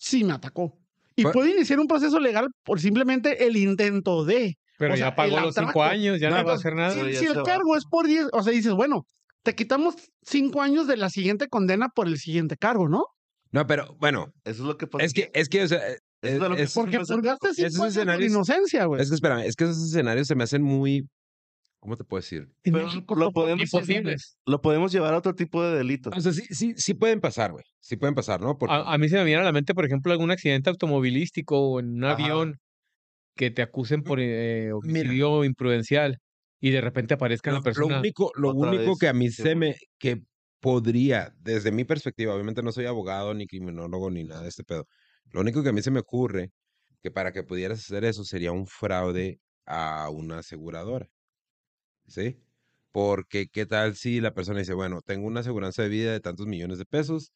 sí me atacó. Y Pues- puede iniciar un proceso legal por simplemente el intento de. Pero O sea, ya pagó los cinco años, ya no, No, va a hacer nada. Si, ya el va. cargo es por 10, o sea, dices, bueno, te quitamos cinco años de la siguiente condena por el siguiente cargo, ¿no? No, pero bueno, Eso es lo que pasa. es que, es que, o sea, Eso es, es a lo que es- Porque purgaste cinco años por escenarios- inocencia, güey. es que espérame, es que esos escenarios se me hacen muy. ¿Cómo te puedo decir? En Pero México lo podemos, Imposibles. lo podemos llevar a otro tipo de delitos. O sea, sí, sí, sí pueden pasar, güey. Sí pueden pasar, ¿no? Porque, A, a mí se me viene a la mente, por ejemplo, algún accidente automovilístico o en un Ajá. avión que te acusen por eh, Mira. homicidio imprudencial y de repente aparezca Lo, la lo persona. único, lo único vez, que a mí sí, se me, que podría, desde mi perspectiva, obviamente no soy abogado, ni criminólogo, ni nada de este pedo. Lo único que a mí se me ocurre que para que pudieras hacer eso sería un fraude a una aseguradora. ¿Sí? Porque qué tal si la persona dice, bueno, tengo una aseguranza de vida de tantos millones de pesos,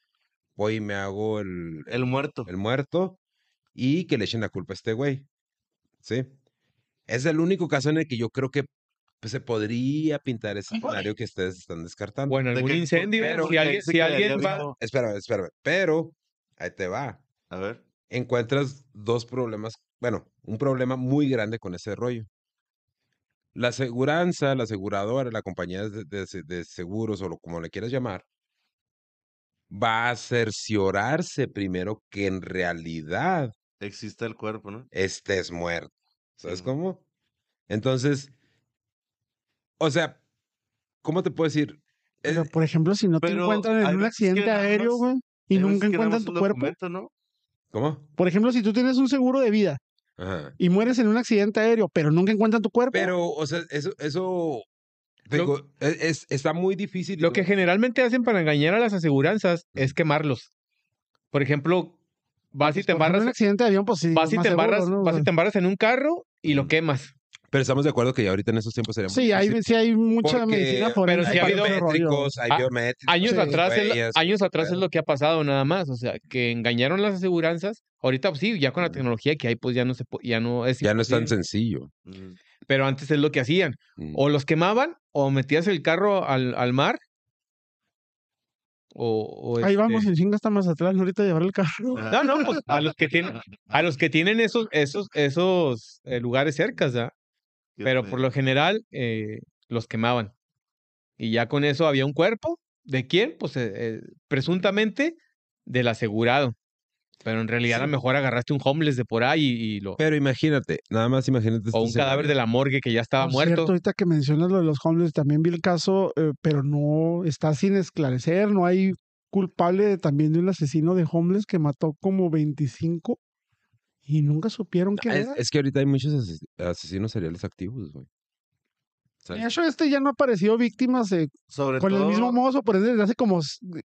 voy y me hago el, El muerto. el muerto y que le echen la culpa a este güey. ¿Sí? Es el único caso en el que yo creo que pues, se podría pintar ese escenario que ustedes están descartando. Bueno, De algún que- incendio, pero si que alguien, si alguien va, vivo. Espérame, espérame. Pero, ahí te va. A ver. Encuentras dos problemas, bueno, un problema muy grande con ese rollo. La aseguranza, la aseguradora, la compañía de, de se- de seguros o lo, como le quieras llamar, va a cerciorarse primero que en realidad Existe el cuerpo, ¿no? estés muerto. ¿Sabes cómo? Entonces, o sea, ¿cómo te puedo decir? Pero, Es- por ejemplo, si no te encuentran en un que accidente aéreo, güey, y nunca encuentran tu cuerpo. ¿no? ¿Cómo? Por ejemplo, si tú tienes un seguro de vida Ajá. y mueres en un accidente aéreo, pero nunca encuentran tu cuerpo. Pero, o sea, eso, eso, Lo- digo, es, es- está muy difícil. lo que generalmente hacen para engañar a las aseguranzas es quemarlos. Por ejemplo, vas y te embarras, en un accidente de avión, pues sí. vas y más te seguro, embarras, ¿no? O vas y te embarras en un carro y lo quemas. Pero estamos de acuerdo que ya ahorita en estos tiempos sería muy Sí, hay, sí hay mucha porque medicina pero sí ha habido hay Ah, biométricos. Años Sí. atrás, es, lo- huellas, años atrás es lo que ha pasado nada más. O sea, que engañaron las aseguranzas. Ahorita, pues, sí, ya con la Ujú. tecnología que hay, pues ya no se ya no es Ya no es tan sencillo. Mm. Pero antes es lo que hacían. Mm. O los quemaban, o metías el carro al, al mar. O, o, Ahí vamos este, en chinga hasta Mazatlán, ahorita a llevar el carro. No, no, pues a los que tienen, a los que tienen esos, esos, esos eh, lugares cercas, ¿verdad? Pero por lo general eh, los quemaban. Y ya con eso había un cuerpo. ¿De quién? Pues eh, eh, presuntamente del asegurado. Pero en realidad a lo mejor agarraste un homeless de por ahí y, y lo. Pero imagínate, nada más imagínate. O un este cadáver de la morgue que ya estaba Por muerto. cierto, ahorita que mencionas lo de los homeless, también vi el caso, eh, pero no está sin esclarecer. No hay culpable de- también de un asesino de homeless que mató como 25 y nunca supieron quién Es, era. es que ahorita hay muchos ases- asesinos seriales activos, güey. De hecho, este ya no ha aparecido víctimas eh, Sobre con todo, el mismo modo operandi desde hace como,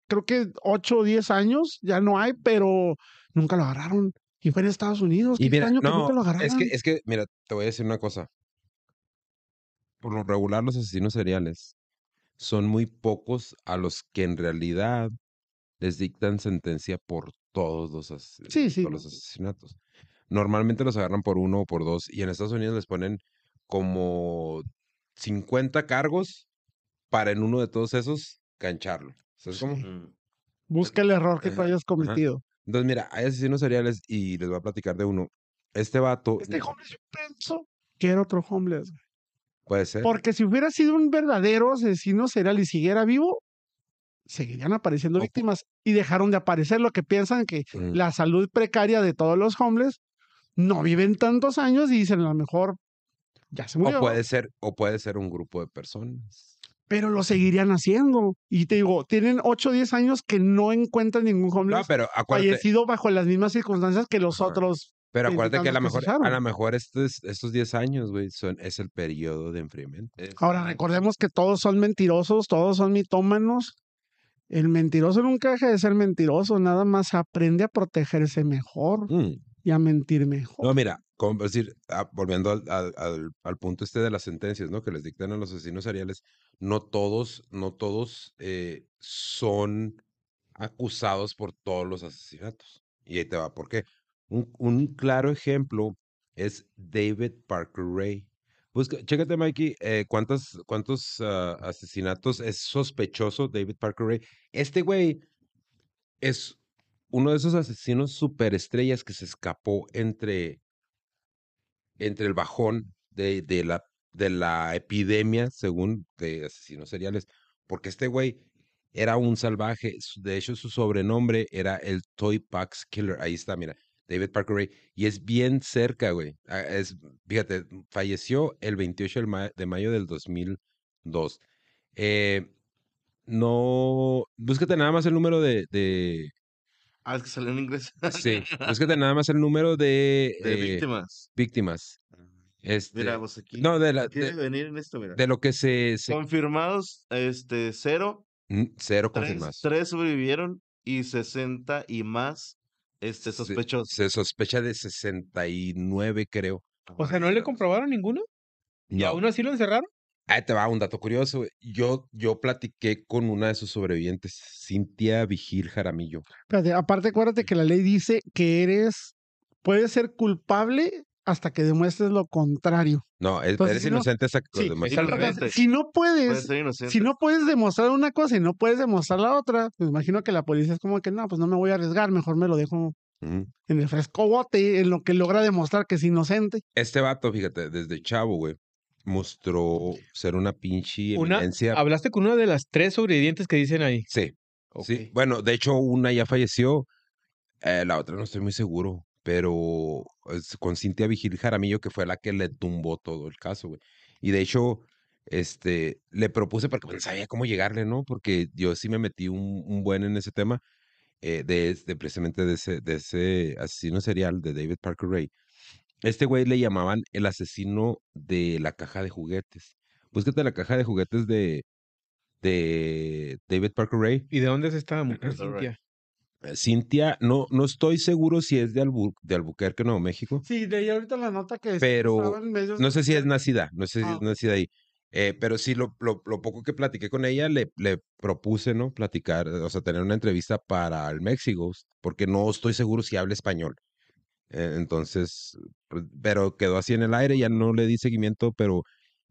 creo que 8 o 10 años. Ya no hay, pero nunca lo agarraron. Y fue en Estados Unidos. Qué Y mira, extraño que nunca lo agarraron. es que, es que, mira, te voy a decir una cosa. Por lo regular, los asesinos seriales son muy pocos a los que en realidad les dictan sentencia por todos los, ases- Sí, sí, todos los asesinatos. Normalmente los agarran por uno o por dos, y en Estados Unidos les ponen como 50 cargos para en uno de todos esos gancharlo. ¿Sabes cómo? mm, Busca el error que tú hayas ajá. cometido. Entonces, mira, hay asesinos seriales y les voy a platicar de uno. Este vato Este homeless, yo pienso que era otro homeless. puede ser. Porque si hubiera sido un verdadero asesino serial y siguiera vivo, seguirían apareciendo víctimas y dejaron de aparecer. Lo que piensan que Mm. la salud precaria de todos los homeless no viven tantos años y dicen a lo mejor ya se murió. O puede ser, o puede ser un grupo de personas. Pero lo seguirían haciendo. Y te digo, tienen 8 o 10 años que no encuentran ningún No, homeless pero acuérdate, fallecido bajo las mismas circunstancias que los Ajá. otros. pero acuérdate que a lo mejor, a lo mejor estos, estos 10 años, güey, son, es el periodo de enfriamiento. Ahora recordemos que todos son mentirosos, todos son mitómanos. El mentiroso nunca deja de ser mentiroso, nada más aprende a protegerse mejor Mm. Y a mentir mejor. No, mira, como decir, ah, volviendo al, al- al- punto este de las sentencias, ¿no? Que les dictan a los asesinos seriales, no todos, no todos eh, son acusados por todos los asesinatos. Y ahí te va, ¿por qué? Un, un claro ejemplo es David Parker Ray. Busca, chécate, Mikey, eh, cuántos, cuántos ah, asesinatos es sospechoso David Parker Ray. Este güey es uno de esos asesinos superestrellas que se escapó entre, entre el bajón de, de la, de la epidemia, según de asesinos seriales, porque este güey era un salvaje. De hecho, su sobrenombre era el Toy Pax Killer. Ahí está, mira, David Parker Ray. Y es bien cerca, güey. Ah, Es, fíjate, falleció el 28 del ma- de mayo del 2002. Eh, no, búscate nada más el número de, Ah, es que salió en inglés. Sí, búscate nada más el número de, de eh, víctimas. víctimas. Este, Mira, pues aquí. no, de, la, ¿Quieres de, venir en esto? Mira. de lo que se... se- Confirmados, este, cero. Mm, cero Tres, confirmados. tres sobrevivieron y 60 y más este, Se- sospechosos. Se, sospecha de 69, creo. O sea, ¿no le comprobaron ninguno? ¿Y No. aún así lo encerraron? Ahí te va un dato curioso. güey. Yo, yo platiqué con una de sus sobrevivientes, Cintia Vigil Jaramillo. Espérate, aparte, acuérdate que la ley dice que eres, puedes ser culpable hasta que demuestres lo contrario. No, es- Entonces, eres si no- inocente hasta que lo Sí, demuestres. es al revés. Entonces, si no Puede puedes, ser inocente. si no puedes demostrar una cosa y no puedes demostrar la otra, pues imagino que la policía es como que no, pues no me voy a arriesgar, mejor me lo dejo en el fresco bote, en lo que logra demostrar que es inocente. Este vato, fíjate, desde chavo, güey, mostró ser una pinche Una, eminencia. hablaste con una de las tres sobrevivientes que dicen ahí. Sí, sí. Bueno, de hecho, una ya falleció. eh, la otra no estoy muy seguro. Pero es con Cintia Vigil Jaramillo, que fue la que le tumbó todo el caso, güey. Y de hecho, este, le propuse porque pues, no sabía cómo llegarle, ¿no? Porque yo sí me metí un, un buen en ese tema, eh, de, de precisamente de ese, de ese asesino serial de David Parker Ray. Este güey le llamaban el asesino de la caja de juguetes. Búscate la caja de juguetes de, de David Parker Ray. ¿Y de dónde es esta mujer. Cintia? Eh, Cintia, no, no estoy seguro si es de, Albu- de Albuquerque, Nuevo México. Sí, leí ahorita la nota que Pero estaba en medios No sé si es de- nacida, no sé si Ah, es nacida ahí. Eh, pero sí, lo, lo, lo poco que platiqué con ella, le, le propuse, ¿no? Platicar, o sea, tener una entrevista para el México, porque no estoy seguro si habla español. Eh, entonces, pues, pero quedó así en el aire, ya no le di seguimiento, pero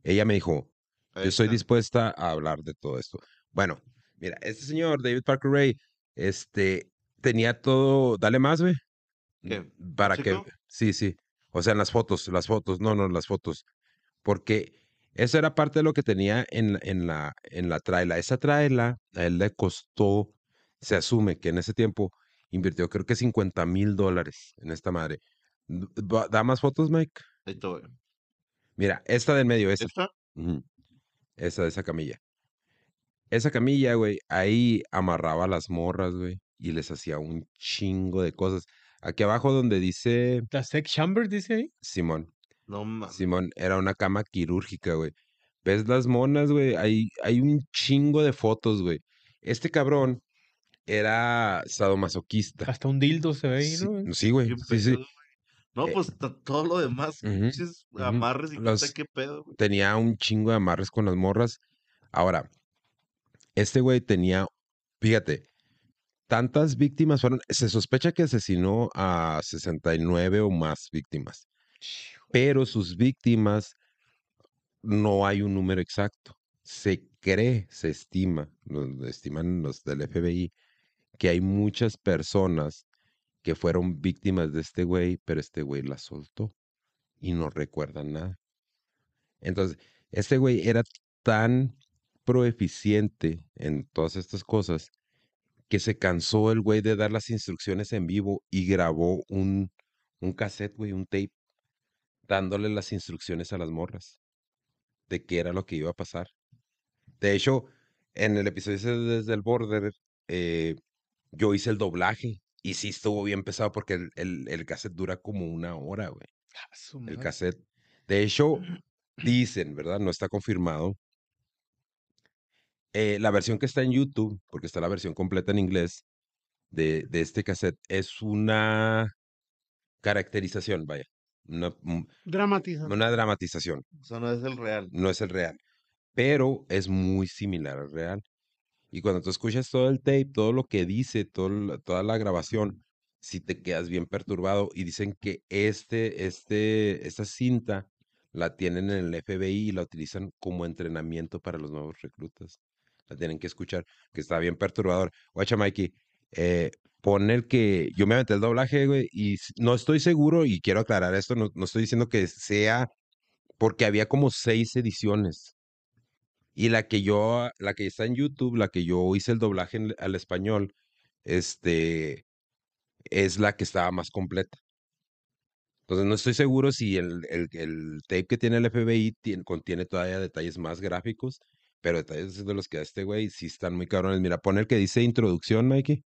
ella me dijo, yo estoy dispuesta a hablar de todo esto. Bueno, mira, este señor, David Parker Ray, este, tenía todo, dale más, güey. Para que, chico? sí, sí. O sea, en las fotos, las fotos, no, no, las fotos. Porque eso era parte de lo que tenía en, en la, en la traila. Esa traila a él le costó, se asume que en ese tiempo invirtió creo que 50 mil dólares en esta madre. ¿Da más fotos, Mike? Ahí. Mira, esta del medio, esa. ¿Esta? Esa de esa camilla. Esa camilla, güey, ahí amarraba las morras, güey, y les hacía un chingo de cosas. Aquí abajo donde dice ¿La sex chamber dice ahí? Simón, No mames. Simón, era una cama quirúrgica, güey. ¿Ves las monas, güey? Hay, hay un chingo de fotos, güey. Este cabrón era sadomasoquista. Hasta un dildo se ve ahí, Sí, ¿no? sí, güey, sí, sí. No, Eh, pues todo lo demás, amarres y Los- qué pedo, güey. tenía un chingo de amarres con las morras. Ahora, este güey tenía, fíjate, tantas víctimas fueron, se sospecha que asesinó a 69 o más víctimas, pero sus víctimas no hay un número exacto. Se cree, se estima, lo estiman los del FBI, que hay muchas personas que fueron víctimas de este güey, pero este güey las soltó y no recuerdan nada. Entonces, este güey era tan proeficiente en todas estas cosas que se cansó el güey de dar las instrucciones en vivo y grabó un, un cassette, güey, un tape, dándole las instrucciones a las morras de qué era lo que iba a pasar. De hecho, en el episodio desde el border, eh, yo hice el doblaje y sí estuvo bien pesado porque el, el, el cassette dura como una hora, güey el cassette. De hecho, dicen, ¿verdad? No está confirmado. eh, la versión que está en YouTube, porque está la versión completa en inglés de, de este cassette, es una caracterización, vaya. Una, un- Dramatiza. una dramatización, O sea, no es el real. no es el real. Pero es muy similar al real. Y cuando tú escuchas todo el tape, todo lo que dice, todo toda la grabación, si te quedas bien perturbado. Y dicen que este, este, esta cinta la tienen en el FBI y la utilizan como entrenamiento para los nuevos reclutas. La tienen que escuchar, que está bien perturbador. Guacha, Mikey, eh, pon el que yo me aventé el doblaje, güey, y no estoy seguro, y quiero aclarar esto, no, no estoy diciendo que sea, porque había como seis ediciones. Y la que yo, la que está en YouTube, la que yo hice el doblaje en- al español, este, es la que estaba más completa. Entonces no estoy seguro si el, el, el tape que tiene el FBI tien- contiene todavía detalles más gráficos, pero detalles de los que da este güey sí están muy cabrones. Mira, pon el que dice introducción, Mikey.